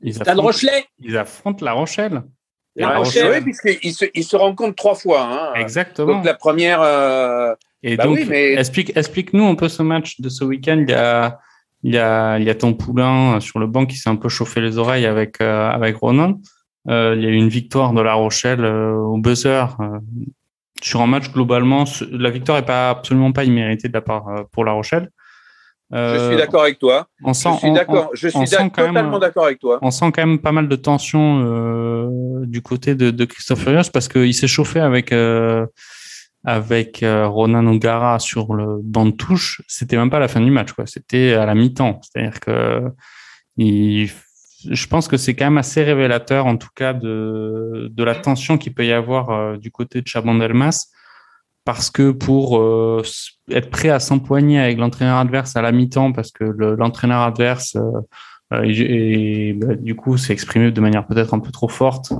Ils affrontent, Rochelet Ils affrontent La Rochelle. La, Rochelle, oui, puisqu'ils se, ils se rencontrent trois fois. Hein. Exactement. Donc la première. Euh, Et bah donc, explique, explique-nous un peu ce match de ce week-end. Il y a, il y a, il y a ton poulain sur le banc qui s'est un peu chauffé les oreilles avec euh, avec Ronan. Euh, il y a eu une victoire de La Rochelle au buzzer sur un match globalement. La victoire est pas absolument pas imméritée de la part pour La Rochelle je suis d'accord avec toi. On sent, je suis d'accord. Je suis totalement d'accord avec toi. On sent quand même pas mal de tension euh, du côté de, de Christophe Furios parce qu'il s'est chauffé avec euh, avec euh, Ronan Ongara sur le banc de touche. C'était même pas la fin du match, quoi. C'était à la mi-temps. C'est-à-dire que il, je pense que c'est quand même assez révélateur, en tout cas, de de la tension qu'il peut y avoir euh, du côté de Chabandelmas parce que pour euh, être prêt à s'empoigner avec l'entraîneur adverse à la mi-temps, parce que l'entraîneur adverse euh, euh, bah, du coup s'est exprimé de manière peut-être un peu trop forte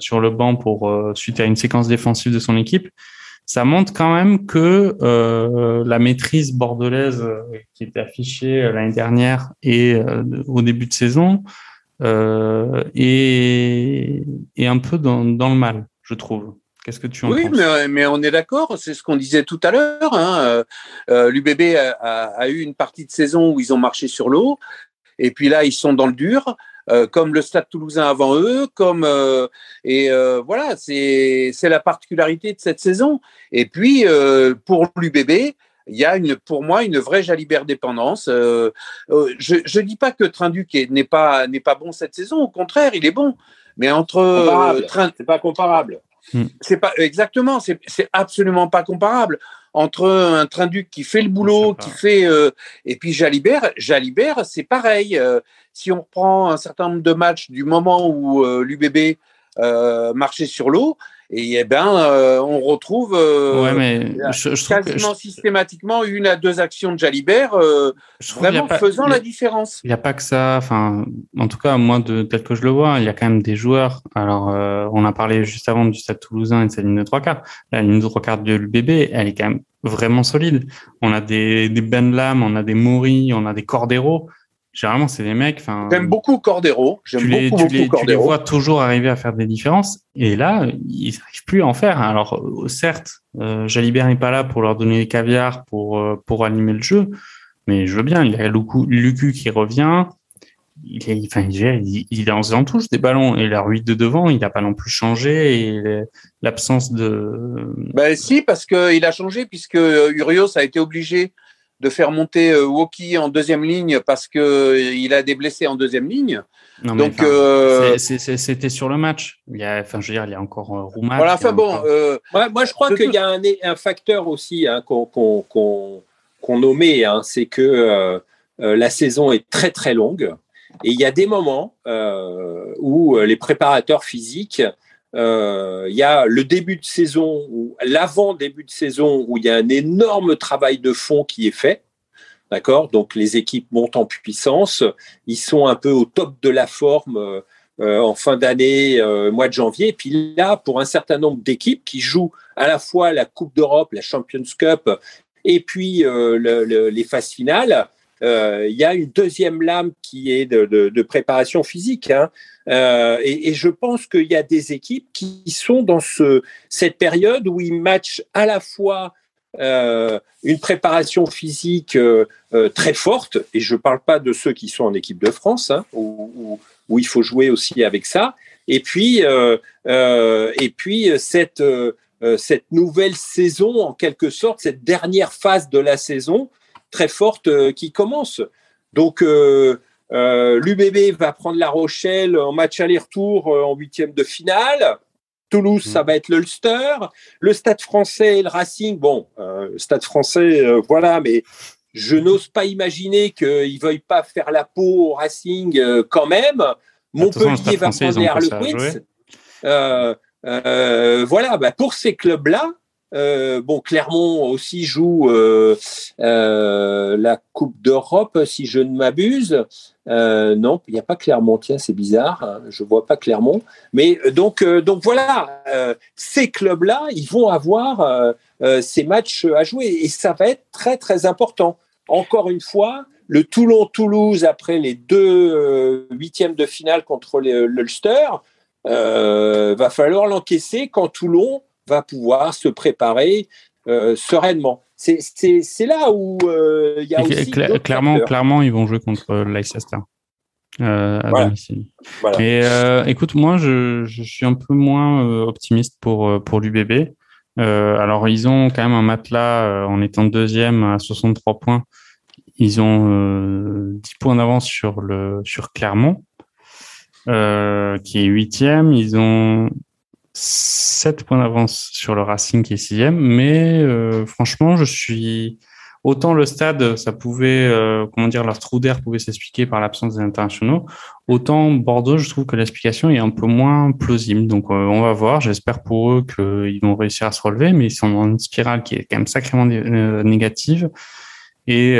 sur le banc pour suite à une séquence défensive de son équipe, ça montre quand même que la maîtrise bordelaise qui était affichée l'année dernière et au début de saison est, est un peu dans, dans le mal, je trouve. Qu'est-ce que tu en oui, penses? Oui, mais, on est d'accord, c'est ce qu'on disait tout à l'heure. Hein. Euh, euh, L'UBB a, eu une partie de saison où ils ont marché sur l'eau, et puis là, ils sont dans le dur, euh, comme le Stade toulousain avant eux, comme et voilà, c'est la particularité de cette saison. Et puis, pour l'UBB, il y a une, pour moi une vraie Jalibert dépendance. je ne dis pas que Trinduc n'est pas, n'est pas bon cette saison, au contraire, il est bon. Mais entre. C'est pas comparable. Hmm. C'est pas exactement, c'est absolument pas comparable entre un train duc qui fait le boulot, qui fait euh, et puis Jalibert. Jalibert, c'est pareil. Euh, si on reprend un certain nombre de matchs du moment où euh, l'UBB marchait sur l'eau, et eh ben, euh, on retrouve euh, mais je, quasiment systématiquement une à deux actions de Jalibert euh, vraiment faisant la différence. Il n'y a pas que ça. Enfin, en tout cas, moi, de, tel que je le vois, il y a quand même des joueurs. Alors, on a parlé juste avant du Stade Toulousain et de sa ligne de trois quarts. La ligne de trois quarts de l'UBB, elle est quand même vraiment solide. On a des, des Ben Lam, on a des Mori, on a des Cordero généralement, c'est des mecs. J'aime beaucoup Cordero. J'aime beaucoup, les, beaucoup les, Tu les vois toujours arriver à faire des différences. Et là, ils n'arrivent plus à en faire. Alors, certes, euh, Jalibert n'est pas là pour leur donner des caviar pour, euh, pour animer le jeu. Mais je veux bien. Il y a Lucu, qui revient. Il est, enfin, il, il est en touche des ballons. Et la 8 de devant, il n'a pas non plus changé. Et l'absence de. Ben, si, parce qu'il a changé, puisque Urios a été obligé de faire monter euh, Woki en deuxième ligne parce que euh, il a des blessés en deuxième ligne. Donc euh, c'était sur le match. Il y a, enfin, je veux dire, il y a encore Roumain. Voilà, enfin bon. moi, je crois qu'il y a un, un, facteur aussi hein, qu'on nommait, hein, c'est que la saison est très très longue et il y a des moments où les préparateurs physiques euh, il y a le début de saison, ou l'avant début de saison, où il y a un énorme travail de fond qui est fait. D'accord? Donc les équipes montent en puissance, ils sont un peu au top de la forme euh, en fin d'année, euh, mois de janvier. Et puis là, pour un certain nombre d'équipes qui jouent à la fois la Coupe d'Europe, la Champions Cup, et puis les phases finales, il y a une deuxième lame qui est de, préparation physique. Hein. Euh, et, je pense qu'il y a des équipes qui sont dans ce, cette période où ils matchent à la fois euh, une préparation physique euh, euh très forte, et je ne parle pas de ceux qui sont en équipe de France, hein, où, il faut jouer aussi avec ça, et puis, euh, euh, et puis cette nouvelle saison, en quelque sorte, cette dernière phase de la saison très forte qui commence. Donc, euh, L'UBB va prendre La Rochelle en match aller-retour euh, en huitième de finale. Toulouse, ça mm. va être l'Ulster. Le Stade français et le Racing, bon, euh, Stade français, euh, voilà, mais je n'ose pas imaginer qu'ils ne veuillent pas faire la peau au Racing quand même. Montpellier va prendre les Harlequins. voilà, bah, pour ces clubs-là, Euh, bon, Clermont aussi joue euh, euh, la Coupe d'Europe, si je ne m'abuse. non, il n'y a pas Clermont. Tiens, c'est bizarre. Hein, je vois pas Clermont. Mais donc, donc voilà, ces clubs-là, ils vont avoir ces matchs à jouer et ça va être très très important. Encore une fois, le Toulon-Toulouse après les deux huitièmes de finale contre l'Ulster, va falloir l'encaisser quand Toulon va pouvoir se préparer euh, sereinement. C'est là où euh, il y a aussi clairement, clairement, ils vont jouer contre Leicester. Euh, à domicile. Mais écoute, moi, je, je, suis un peu moins optimiste pour pour l'UBB. alors, ils ont quand même un matelas en étant deuxième à 63 points. Ils ont 10 points d'avance sur le sur Clermont, qui est huitième. Ils ont 7 points d'avance sur le Racing qui est sixième, mais euh, franchement, je suis autant le stade, ça pouvait, euh, comment dire, leur trou d'air pouvait s'expliquer par l'absence des internationaux, autant Bordeaux, je trouve que l'explication est un peu moins plausible. Donc, euh, on va voir. J'espère pour eux qu'ils vont réussir à se relever, mais ils sont dans une spirale qui est quand même sacrément négative. Et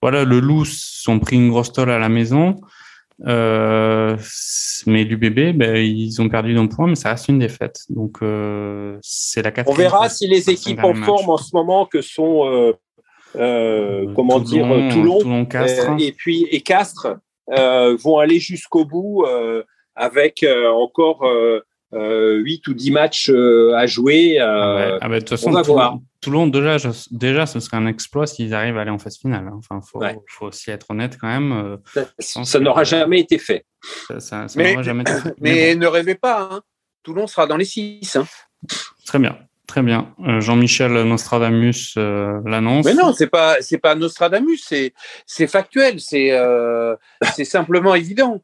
voilà, le Loup sont pris une grosse tolle à la maison. Euh, mais l'UBB, ben, ils ont perdu d'un point, mais ça reste une défaite. Donc, euh, c'est la On verra si les équipes en forme en ce moment que sont, euh, comment dire, Toulon, Toulon Castres. et puis et Castres vont aller jusqu'au bout avec encore 8 ou 10 matchs à jouer. Ah, ah ben, de toute façon, on va voir. Toulon, déjà, déjà, ce serait un exploit s'ils arrivent à aller en phase finale. Hein. Enfin, faut, faut aussi être honnête quand même. Euh, ça, n'aura jamais été fait. mais, mais, ne rêvez pas, hein. Toulon sera dans les six. Hein. Très bien. Très bien. Euh, Jean-Michel Nostradamus euh, l'annonce. Mais non, c'est pas c'est pas Nostradamus, c'est factuel, c'est c'est simplement évident.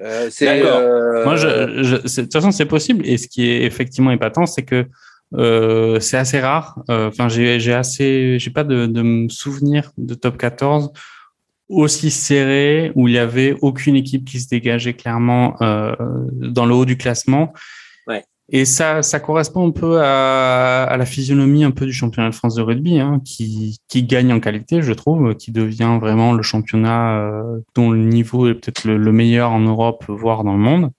Moi, je, je, de toute façon, c'est possible. Et ce qui est effectivement épatant, c'est que euh, c'est assez rare. Euh, enfin, j'ai assez, j'ai pas de, de souvenir de top 14 aussi serré où il y avait aucune équipe qui se dégageait clairement euh, dans le haut du classement. Ouais. Et ça, ça correspond un peu à, à, la physionomie un peu du championnat de France de rugby, hein, qui, qui gagne en qualité, je trouve, qui devient vraiment le championnat dont le niveau est peut-être le, le, meilleur en Europe, voire dans le monde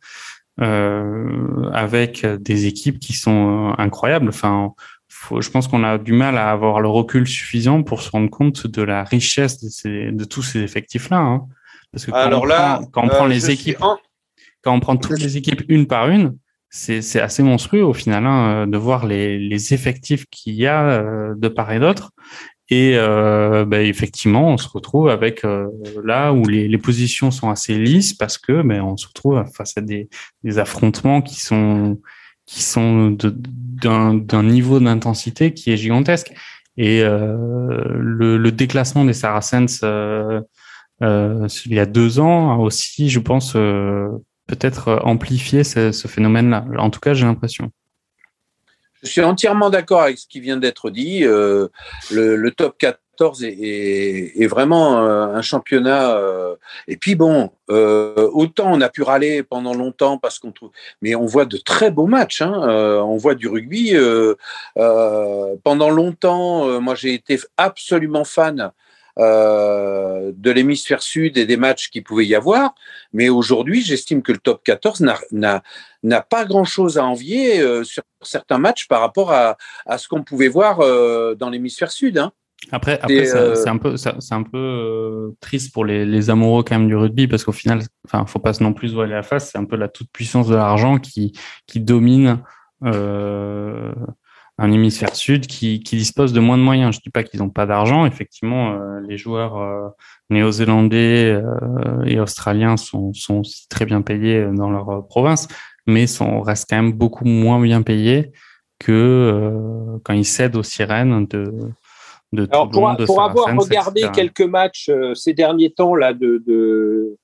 euh, avec des équipes qui sont euh, incroyables. Enfin, faut, je pense qu'on a du mal à avoir le recul suffisant pour se rendre compte de la richesse de, ces, de tous ces effectifs-là. Hein. Parce que quand Alors on là, prend, quand on prend euh, les équipes, quand on prend toutes les équipes une par une, c'est assez monstrueux au final hein, de voir les, les effectifs qu'il y a de part et d'autre. Et euh, bah, effectivement, on se retrouve avec euh, là où les, les, positions sont assez lisses parce que ben, on se retrouve face à des, des affrontements qui sont qui sont d'un niveau d'intensité qui est gigantesque. Et euh, le, le, déclassement des Saracens euh, euh, il y a deux ans a aussi, je pense, euh, peut-être amplifié ce, ce phénomène-là. En tout cas, j'ai l'impression. Je suis entièrement d'accord avec ce qui vient d'être dit. Euh, le, top 14 est, vraiment euh, un championnat. Euh, et puis bon, autant on a pu râler pendant longtemps parce qu'on trouve, mais on voit de très beaux matchs. Hein, on voit du rugby. pendant longtemps, moi j'ai été absolument fan euh, de l'hémisphère sud et des matchs qu'il pouvait y avoir. Mais aujourd'hui, j'estime que le top 14 n'a pas grand-chose à envier euh, sur certains matchs par rapport à, à ce qu'on pouvait voir euh, dans l'hémisphère sud. Hein. Après, après c'est un peu, c'est un peu triste pour les, les, amoureux quand même du rugby parce qu'au final, enfin, faut pas non plus voiler la face. C'est un peu la toute puissance de l'argent qui qui domine euh, un hémisphère sud qui, qui, dispose de moins de moyens. Je dis pas qu'ils n'ont pas d'argent. Effectivement, euh, les joueurs euh, néo-zélandais euh, et australiens sont, sont aussi très bien payés dans leur province, mais sont restent quand même beaucoup moins bien payés que quand ils cèdent aux sirènes de. de Alors pour, pour avoir regardé quelques matchs ces derniers temps là de, de,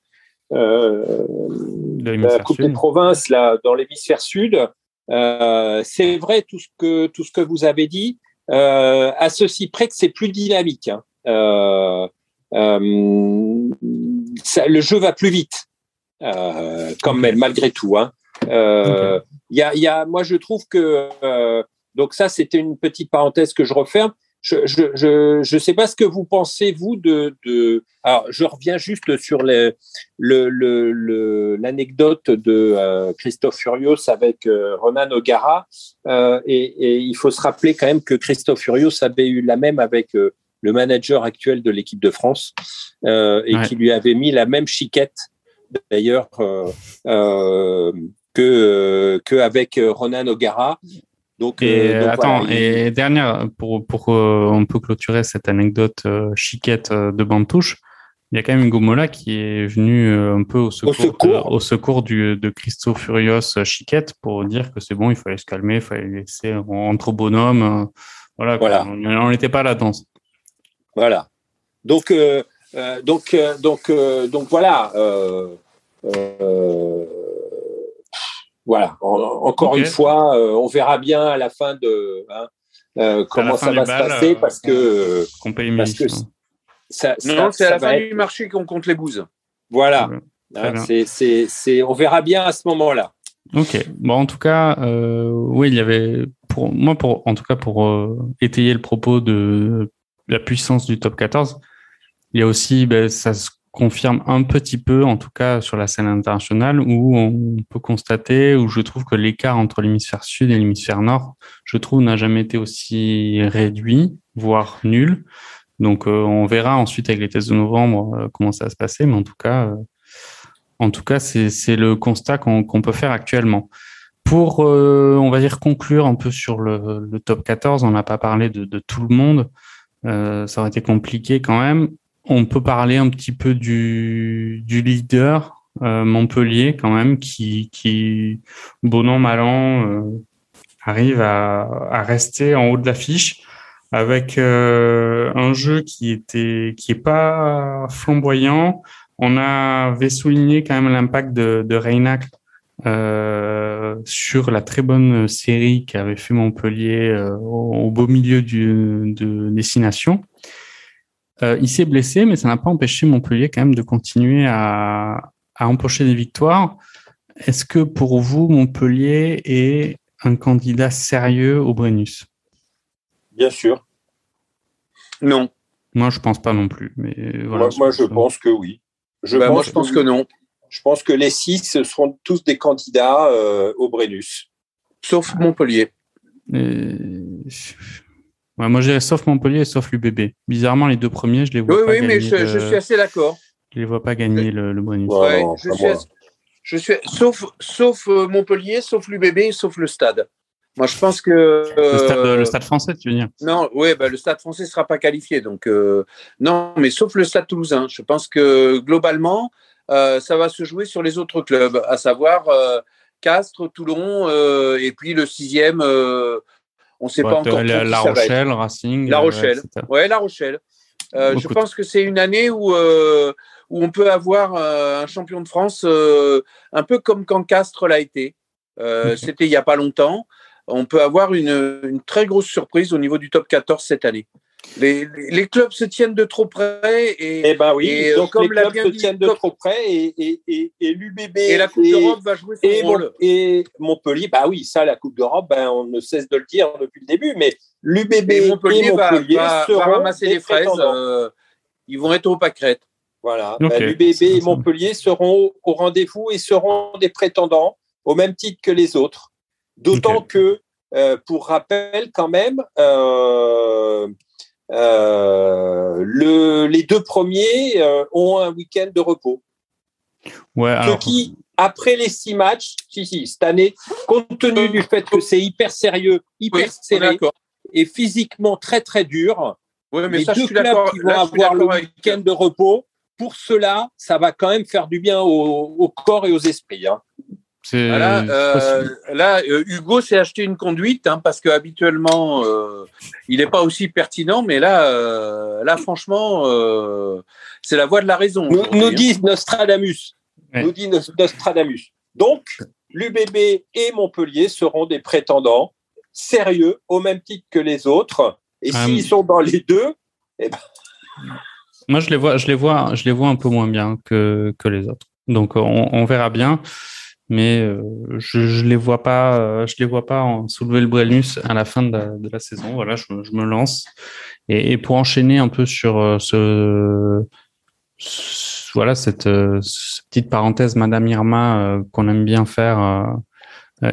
de la Coupe des provinces là dans l'hémisphère sud. Euh, c'est vrai tout ce que tout ce que vous avez dit, euh, à ceci près que c'est plus dynamique. Hein. Euh, euh, ça, le jeu va plus vite, euh, quand même malgré tout. Hein. Il y, a, y, a, moi je trouve que Donc ça, c'était une petite parenthèse que je referme. Je ne je, je, sais pas ce que vous pensez, vous, de... de... Alors, je reviens juste sur l'anecdote le, le, de euh, Christophe Furios avec euh, Ronan O'Gara. Euh, et, et, il faut se rappeler quand même que Christophe Furios avait eu la même avec euh, le manager actuel de l'équipe de France euh, et ouais. qui lui avait mis la même chiquette, d'ailleurs, que, que avec Ronan O'Gara. Donc, et, euh, donc, attends, voilà, et il... dernière, pour, pour euh, on peut clôturer cette anecdote euh, chiquette de bande touche, il y a quand même Gomola qui est venu un peu au secours, au secours, de, au secours du, de Christo Furios Chiquette pour dire que c'est bon, il fallait se calmer, il fallait laisser entre bonhomme. Voilà, voilà. on n'était pas à la danse. Voilà. Donc, euh, donc, donc, donc voilà. Euh, voilà. En, encore okay. une fois, euh, on verra bien à la fin de hein, euh, comment ça va se balles, passer parce que qu'on paye parce que ça, ça, non, c'est à la fin être... du marché qu'on compte les bouses. Voilà. Hein, c'est, c'est, c'est, on verra bien à ce moment-là. Ok. Bon, en tout cas, euh, oui, il y avait pour moi, pour en tout cas pour euh, étayer le propos de la puissance du top 14, il y a aussi, ben, ça se confirme un petit peu, en tout cas sur la scène internationale, où on peut constater, où je trouve que l'écart entre l'hémisphère sud et l'hémisphère nord, je trouve, n'a jamais été aussi réduit, voire nul. Donc, euh, on verra ensuite avec les tests de novembre euh, comment ça va se passer, mais en tout cas, euh, en tout cas, c'est le constat qu'on qu peut faire actuellement. Pour, on va dire, conclure un peu sur le, top 14, on n'a pas parlé de, tout le monde. ça aurait été compliqué quand même on peut parler un petit peu du, du leader euh, Montpellier quand même, qui, qui bon an, mal an, euh, arrive à, à, rester en haut de l'affiche avec euh, un jeu qui était qui est pas flamboyant. On avait souligné quand même l'impact de, de Reynac euh, sur la très bonne série qu'avait fait Montpellier euh, au, au, beau milieu du, de Destination. Euh, il s'est blessé, mais ça n'a pas empêché Montpellier quand même de continuer à, à empocher des victoires. Est-ce que pour vous, Montpellier est un candidat sérieux au Brennus? Bien sûr. Non. Moi, je pense pas non plus. Mais voilà, moi, moi je pense que oui. Je bah, pense moi, je pense que, que, non. Je pense que les six seront tous des candidats euh, au Brennus. Sauf Montpellier. Et... Ouais, moi, j'irais sauf Montpellier sauf l'UBB. Bizarrement, les deux premiers, je les vois oui, pas oui, gagner. Oui, mais je, le... je, suis assez d'accord. Je les vois pas gagner le, le bonus. Ouais, non, je, suis assez... je, suis sauf, sauf euh, Montpellier, sauf l'UBB, sauf le stade. Moi, je pense que euh... le, stade, le, stade, français, tu veux dire? Non, oui, bah, le stade français sera pas qualifié, donc euh... non, mais sauf le stade toulousain. Je pense que globalement, euh, ça va se jouer sur les autres clubs, à savoir euh, Castres, Toulon, euh, et puis le sixième on ne sait ouais, pas encore. La, la Rochelle, Racing. La Rochelle. Ouais, La Rochelle. Euh, je pense que c'est une année où, euh, où on peut avoir euh, un champion de France un peu comme quand Castres l'a été. Okay. C'était il n'y a pas longtemps. On peut avoir une, une, très grosse surprise au niveau du top 14 cette année. Les, les, clubs se tiennent de trop près et, eh ben oui, et donc comme les clubs se tiennent de trop près et, et, et, et l'UBB et la Coupe d'Europe va jouer son et, rôle. Et Montpellier, bah oui, ça la Coupe d'Europe, ben, on ne cesse de le dire depuis le début, mais l'UBB et Montpellier, Montpellier va, va, va, ramasser les fraises. Euh, ils vont être au pâquerette. Voilà, okay. ben, l'UBB et Montpellier seront au rendez-vous et seront des prétendants au même titre que les autres. D'autant okay. que, euh, pour rappel, quand même. Euh, euh, le, les deux premiers euh, ont un week-end de repos. Ouais, alors... Ce qui, après les six matchs, si, si, cette année, compte tenu du fait que c'est hyper sérieux, hyper oui, serré et physiquement très très dur, oui, mais les ça, deux clubs qui vont là, avoir le week-end de repos, pour cela, ça va quand même faire du bien au, au corps et aux esprits. Hein. Voilà, euh, là, euh, Hugo s'est acheté une conduite hein, parce que habituellement euh, il n'est pas aussi pertinent, mais là, euh, là franchement, euh, c'est la voie de la raison. Nous, nous dit Nostradamus. Ouais. Nous dit Nostradamus. Donc, l'UBB et Montpellier seront des prétendants sérieux au même titre que les autres. Et s'ils sont dans les deux, eh ben... moi je les vois, je les vois, je les vois un peu moins bien que que les autres. Donc on, on verra bien. Mais euh, je, je les vois pas, euh, je les vois pas soulever le Brennus à la fin de la, saison. Voilà, je, me lance. Et, pour enchaîner un peu sur euh, ce, voilà cette, petite parenthèse, Madame Irma, qu'on aime bien faire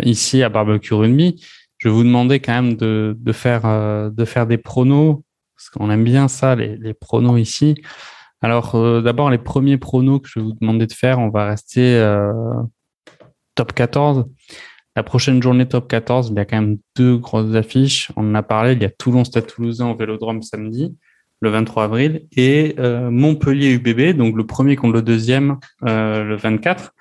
ici à Barbecue Rugby, je vais vous demander quand même de, de faire de faire des pronos parce qu'on aime bien ça, les, les pronos ici. Alors d'abord les premiers pronos que je vais vous demander de faire, on va rester top 14. La prochaine journée top 14, il y a quand même deux grosses affiches. On en a parlé, il y a Toulon-Stade Toulousain au Vélodrome samedi, le 23 avril, et euh, Montpellier-UBB, donc le premier contre le deuxième, euh, le 24.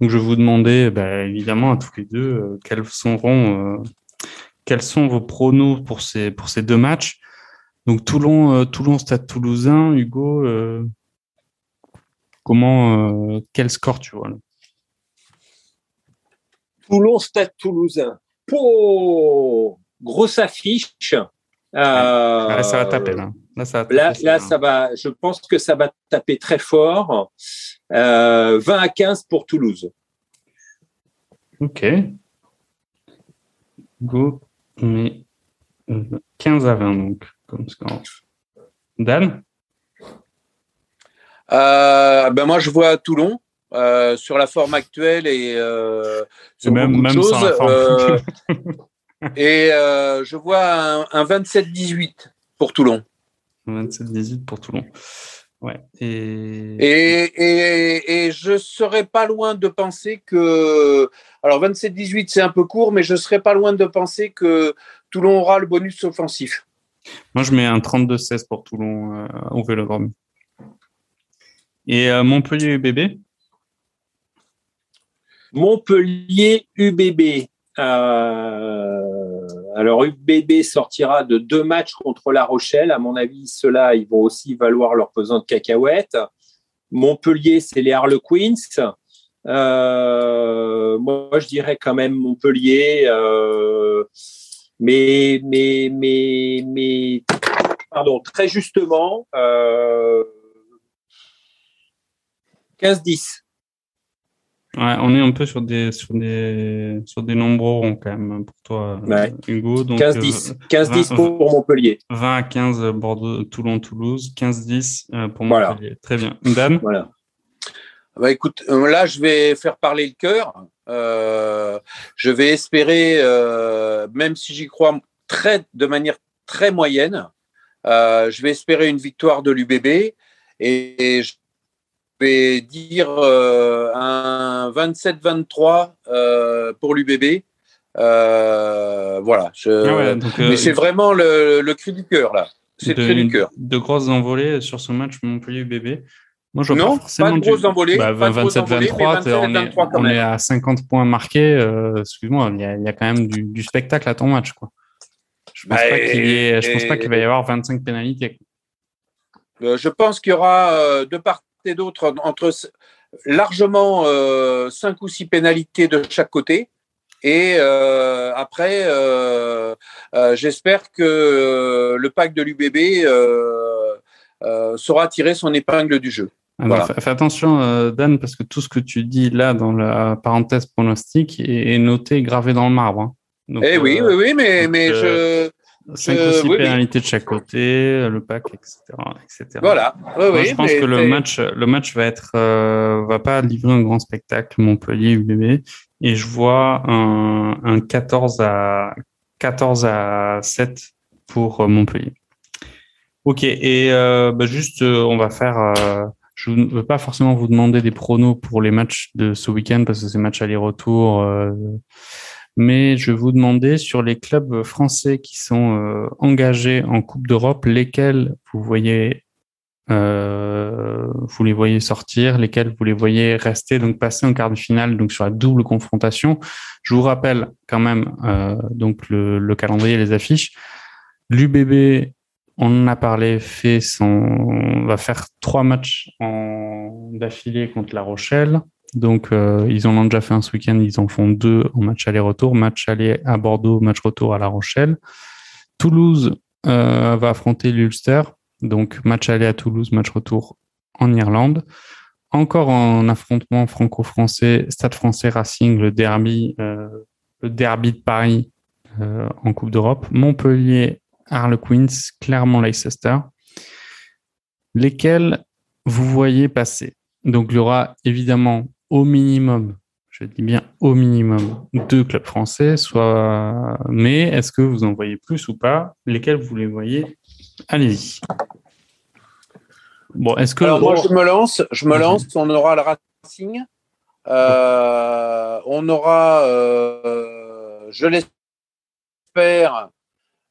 Donc je vais vous demander, bah, évidemment, à tous les deux, euh, quels sont vos pronos pour ces, pour ces deux matchs. Donc Toulon, Toulon, Stade Toulousain, Hugo, comment, quel score tu vois Toulon, Stade Toulousain. Grosse affiche. Euh, ça va taper là. Là, ça va, taper, là, ça va. Je pense que ça va taper très fort. Euh, 20 à 15 pour Toulouse. Ok. Go, mais 15 à 20 donc comme score. Dan. Euh, ben moi je vois Toulon. Euh, sur la forme actuelle et euh, sur même, beaucoup de même choses. sans la forme. Euh, et je vois un, un 27-18 pour Toulon. 27-18 pour Toulon. Ouais. Et... Et, et, et je serais pas loin de penser que. Alors 27-18, c'est un peu court, mais je serais pas loin de penser que Toulon aura le bonus offensif. Moi, je mets un 32-16 pour Toulon euh, au Vélodrome. Et euh, Montpellier UBB Montpellier UBB. Euh, alors UBB sortira de deux matchs contre La Rochelle. À mon avis, ceux-là, ils vont aussi valoir leur pesant de cacahuètes. Montpellier, c'est les Harlequins. Euh, moi, je dirais quand même Montpellier. Euh, mais, mais, mais, mais, pardon, très justement, euh, 15-10. Ouais, on est un peu sur des sur des sur des nombreux ronds quand même pour toi, Ouais. Hugo. Donc 15-10. euh, 15-10 vingt- pour Montpellier. 20 à 15 Bordeaux, Toulon, Toulouse, 15-10 euh, pour Voilà. Montpellier. Très bien. Dan Voilà. Bah, écoute, euh, là, je vais faire parler le cœur. Euh, je vais espérer, euh, même si j'y crois très, de manière très moyenne, euh, je vais espérer une victoire de l'UBB et, et je vais dire euh, un 27-23 euh, pour l'UBB. Euh, voilà. Je, Ah ouais, donc, mais c'est vraiment le, le cri du cœur, là. C'est le cri du cœur. de grosses envolées sur ce match Montpellier-UBB. Moi, je Non, pas pas de du- grosses envolées, Bah, grosses envolées, mais 27-23, 27, on, est, 23 quand on même. est à 50 points marqués. Excuse-moi, il y, a, il y a quand même du, du spectacle à ton match. Quoi. Je pense Bah, pas qu'il y ait- je pense pas qu'il va y avoir 25 pénalités. Je pense qu'il y aura de part et d'autre entre largement euh, cinq ou six pénalités de chaque côté. Et euh, après, euh, euh, j'espère que le pack de l'UBB saura tirer son épingle du jeu. Alors, Voilà. fais, fais attention, Dan, parce que tout ce que tu dis là dans la parenthèse pronostic est, noté, gravé dans le marbre. hein. Donc, eh oui, oui, oui, mais, mais je. Cinq euh, ou six oui, oui. pénalités de chaque côté, le pack, etc. etc. Voilà. Oui, Moi, oui, je pense que le match, le match va être, euh, va pas livrer un grand spectacle Montpellier UBB, et je vois un, un 14 à 14 à 7 pour euh, Montpellier. Ok, et euh, bah, juste, euh, on va faire. euh, je ne veux pas forcément vous demander des pronos pour les matchs de ce week-end parce que c'est match aller-retour. Mais je vous demander sur les clubs français qui sont euh, engagés en Coupe d'Europe, lesquels vous voyez euh, vous les voyez sortir, lesquels vous les voyez rester, donc passer en quart de finale, donc sur la double confrontation. Je vous rappelle quand même euh, donc le, le calendrier, les affiches. L'UBB, on en a parlé, fait son, va faire trois matchs d'affilée contre La Rochelle. Donc euh, ils en ont déjà fait un ce week-end, ils en font deux en match aller-retour, match aller à Bordeaux, match retour à La Rochelle. Toulouse euh, va affronter l'Ulster. Donc, match aller à Toulouse, match retour en Irlande. encore en affrontement franco-français, Stade français Racing, le derby, derby de Paris en Coupe d'Europe, Montpellier, Harlequins, Clermont, Leicester, lesquels vous voyez passer? Donc il y aura évidemment au minimum je dis bien au minimum deux clubs français, soit. Mais est-ce que vous en voyez plus ou pas? Lesquels vous les voyez? Allez-y. Bon, est-ce que Alors moi je me lance, je me lance. On aura le Racing, euh, on aura, euh, je l'espère,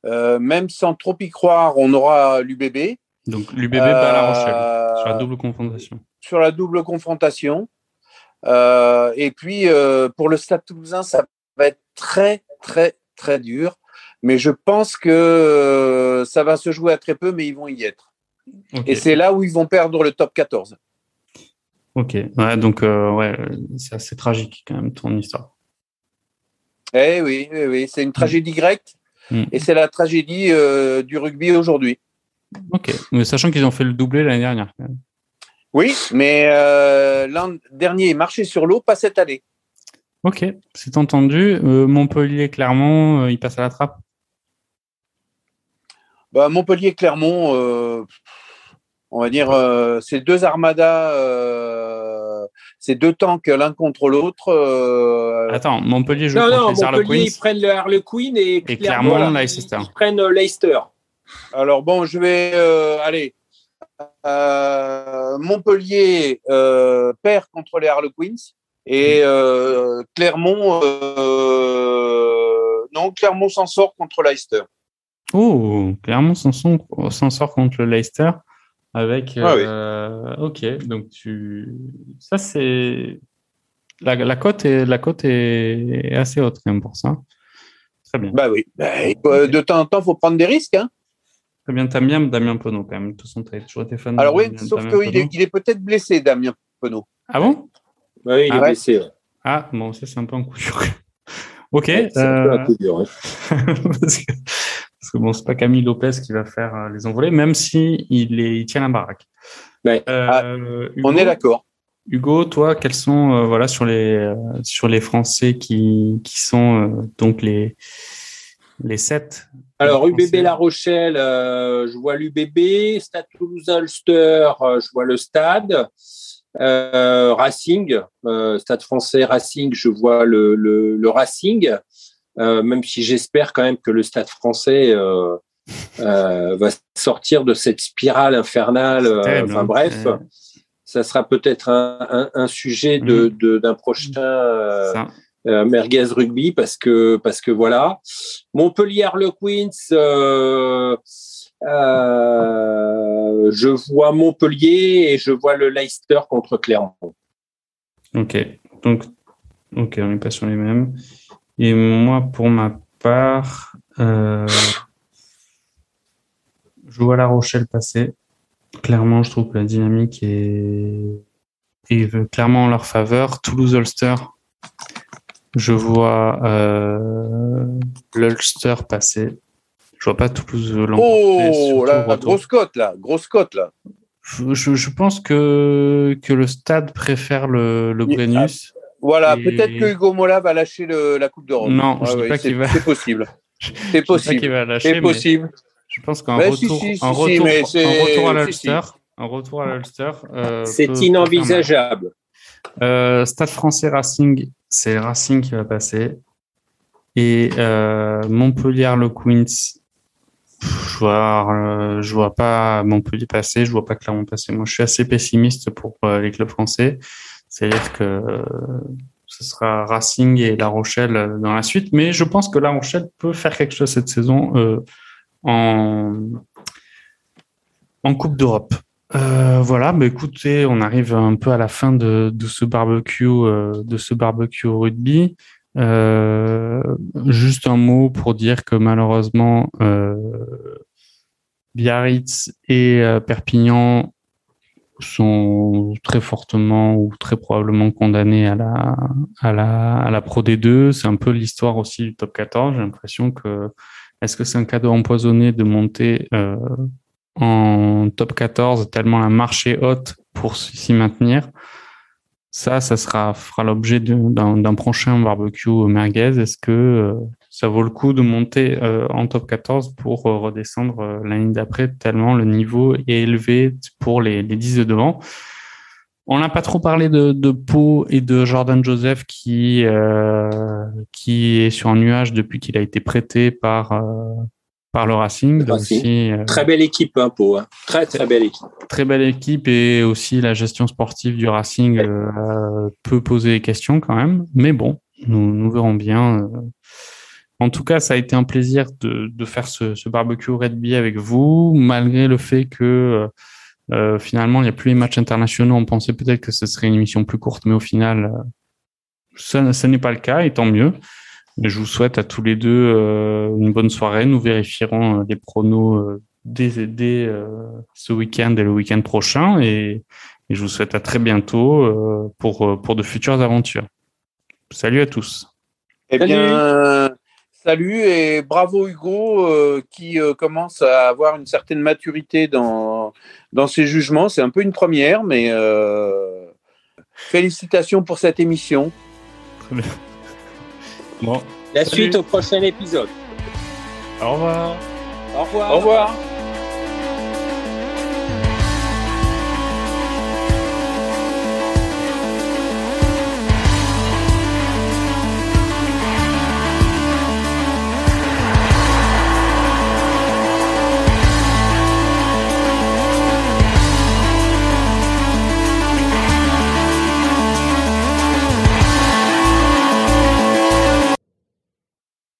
euh, même sans trop y croire, on aura l'UBB. Donc l'UBB bat La Rochelle sur la double confrontation. Sur la double confrontation. Euh, et puis, euh, pour le Stade toulousain, ça va être très, très, très dur. Mais je pense que euh, ça va se jouer à très peu, mais ils vont y être. Et c'est là où ils vont perdre le top 14. Ok, ouais, donc ouais, c'est assez tragique quand même ton histoire. Eh oui, oui, oui. c'est une tragédie grecque mm. et c'est la tragédie du rugby aujourd'hui. Ok, mais sachant qu'ils ont fait le doublé l'année dernière. Oui, mais euh, l'an dernier, marché sur l'eau, pas cette année. Ok, c'est entendu. Euh, Montpellier, Clermont, euh, il passe à la trappe? Bah, Montpellier, Clermont, on va dire, c'est deux armadas, c'est deux tanks l'un contre l'autre. Attends, Montpellier joue non, contre non, les Montpellier, ils prennent le Harlequin et, et Clermont, Leicester. Ils prennent Leicester. Alors bon, je vais aller. Euh, Montpellier euh, perd contre les Harlequins et euh, Clermont, non, Clermont s'en sort contre Leicester. Oh, Clermont s'en sort contre le Leicester avec. Ah ok, donc tu. Ça, c'est. La, la, cote est, la cote est assez haute quand même pour ça. Très bien. Bah oui. Bah, de temps en temps, il faut prendre des risques. Hein. Très bien, t'aimes bien Damien Penaud quand même. De toute façon, tu as toujours été fan. Alors oui, sauf qu'il est, il est peut-être blessé, Damien Penaud. Ah bon? Oui, il est ah blessé. Ah bon, ça c'est un peu un coup dur. ok. c'est un peu un coup dur. parce, que, bon, c'est pas Camille Lopez qui va faire euh, les envolées, même si il, est, il tient la baraque. Euh, ah, on est d'accord. Hugo, toi, quels sont euh, voilà sur les sur les Français qui qui sont donc les les sept alors, UBB La Rochelle, euh, je vois l'UBB. Stade Toulouse-Ulster, euh, je vois le stade. Euh, Racing, Stade français Racing, je vois le, le, Racing. même si j'espère quand même que le Stade français va sortir de cette spirale infernale. enfin hein. bref, ça sera peut-être un, un, sujet de, mm. d'un prochain euh, merguez rugby parce que voilà. Montpellier Harlequins euh, euh, je vois Montpellier et je vois le Leicester contre Clermont. Ok. Donc ok on n'est pas sur les mêmes. Et moi pour ma part je vois La Rochelle passer. Clairement je trouve que la dynamique est, est clairement en leur faveur. Toulouse Ulster je vois euh, l'Ulster passer. Je vois pas Toulouse l'emporter. Oh, la, grosse cote là, grosse cote là. Je, pense que, que le stade préfère le, le Brennus. voilà, peut-être que Hugo Mola va lâcher la Coupe d'Europe. Non, je ouais, pas qu'il va. C'est possible. C'est possible. C'est possible. Je pense qu'un retour, un retour, un retour à l'Ulster, un retour à l'Ulster. c'est inenvisageable. Euh, Stade français Racing, c'est Racing qui va passer. Et euh, Montpellier le Queens, je vois, euh, je vois pas Montpellier passer, je vois pas Clermont passer. Moi, je suis assez pessimiste pour les clubs français. C'est-à-dire que ce sera Racing et La Rochelle dans la suite, mais je pense que La Rochelle peut faire quelque chose cette saison en, en Coupe d'Europe. Euh, voilà, bah écoutez, on arrive un peu à la fin de, ce barbecue, euh, de ce barbecue rugby. Euh, juste un mot pour dire que malheureusement, euh, Biarritz et euh, Perpignan sont très fortement ou très probablement condamnés à la à la à Pro D2. C'est un peu l'histoire aussi du Top 14. J'ai l'impression que est-ce que c'est un cadeau empoisonné de monter en top 14 tellement la marche est haute pour s'y maintenir. Ça, ça sera, fera l'objet d'un prochain barbecue merguez. Est-ce que euh, ça vaut le coup de monter euh, en top 14 pour euh, redescendre l'année d'après tellement le niveau est élevé pour les, les 10 de devant? On n'a pas trop parlé de, de Pau et de Jordan Joseph qui qui est sur un nuage depuis qu'il a été prêté par par le Racing. Aussi, euh, très belle équipe, hein, Pau. Hein. Très, très belle équipe. Très belle équipe et aussi la gestion sportive du Racing euh, peut poser des questions quand même. Mais bon, nous, nous verrons bien. Euh. En tout cas, ça a été un plaisir de, de faire ce, ce barbecue Red Bee avec vous, malgré le fait que euh, finalement, il n'y a plus les matchs internationaux. On pensait peut-être que ce serait une émission plus courte, mais au final, ça, ça n'est pas le cas, et tant mieux. Je vous souhaite à tous les deux euh, une bonne soirée. Nous vérifierons euh, les pronos euh, dès, ce week-end et le week-end prochain. Et, je vous souhaite à très bientôt pour, pour de futures aventures. Salut à tous. Eh bien, salut et bravo Hugo qui commence à avoir une certaine maturité dans, dans ses jugements. C'est un peu une première, mais félicitations pour cette émission. La suite au prochain épisode. Au revoir. Au revoir. Au revoir.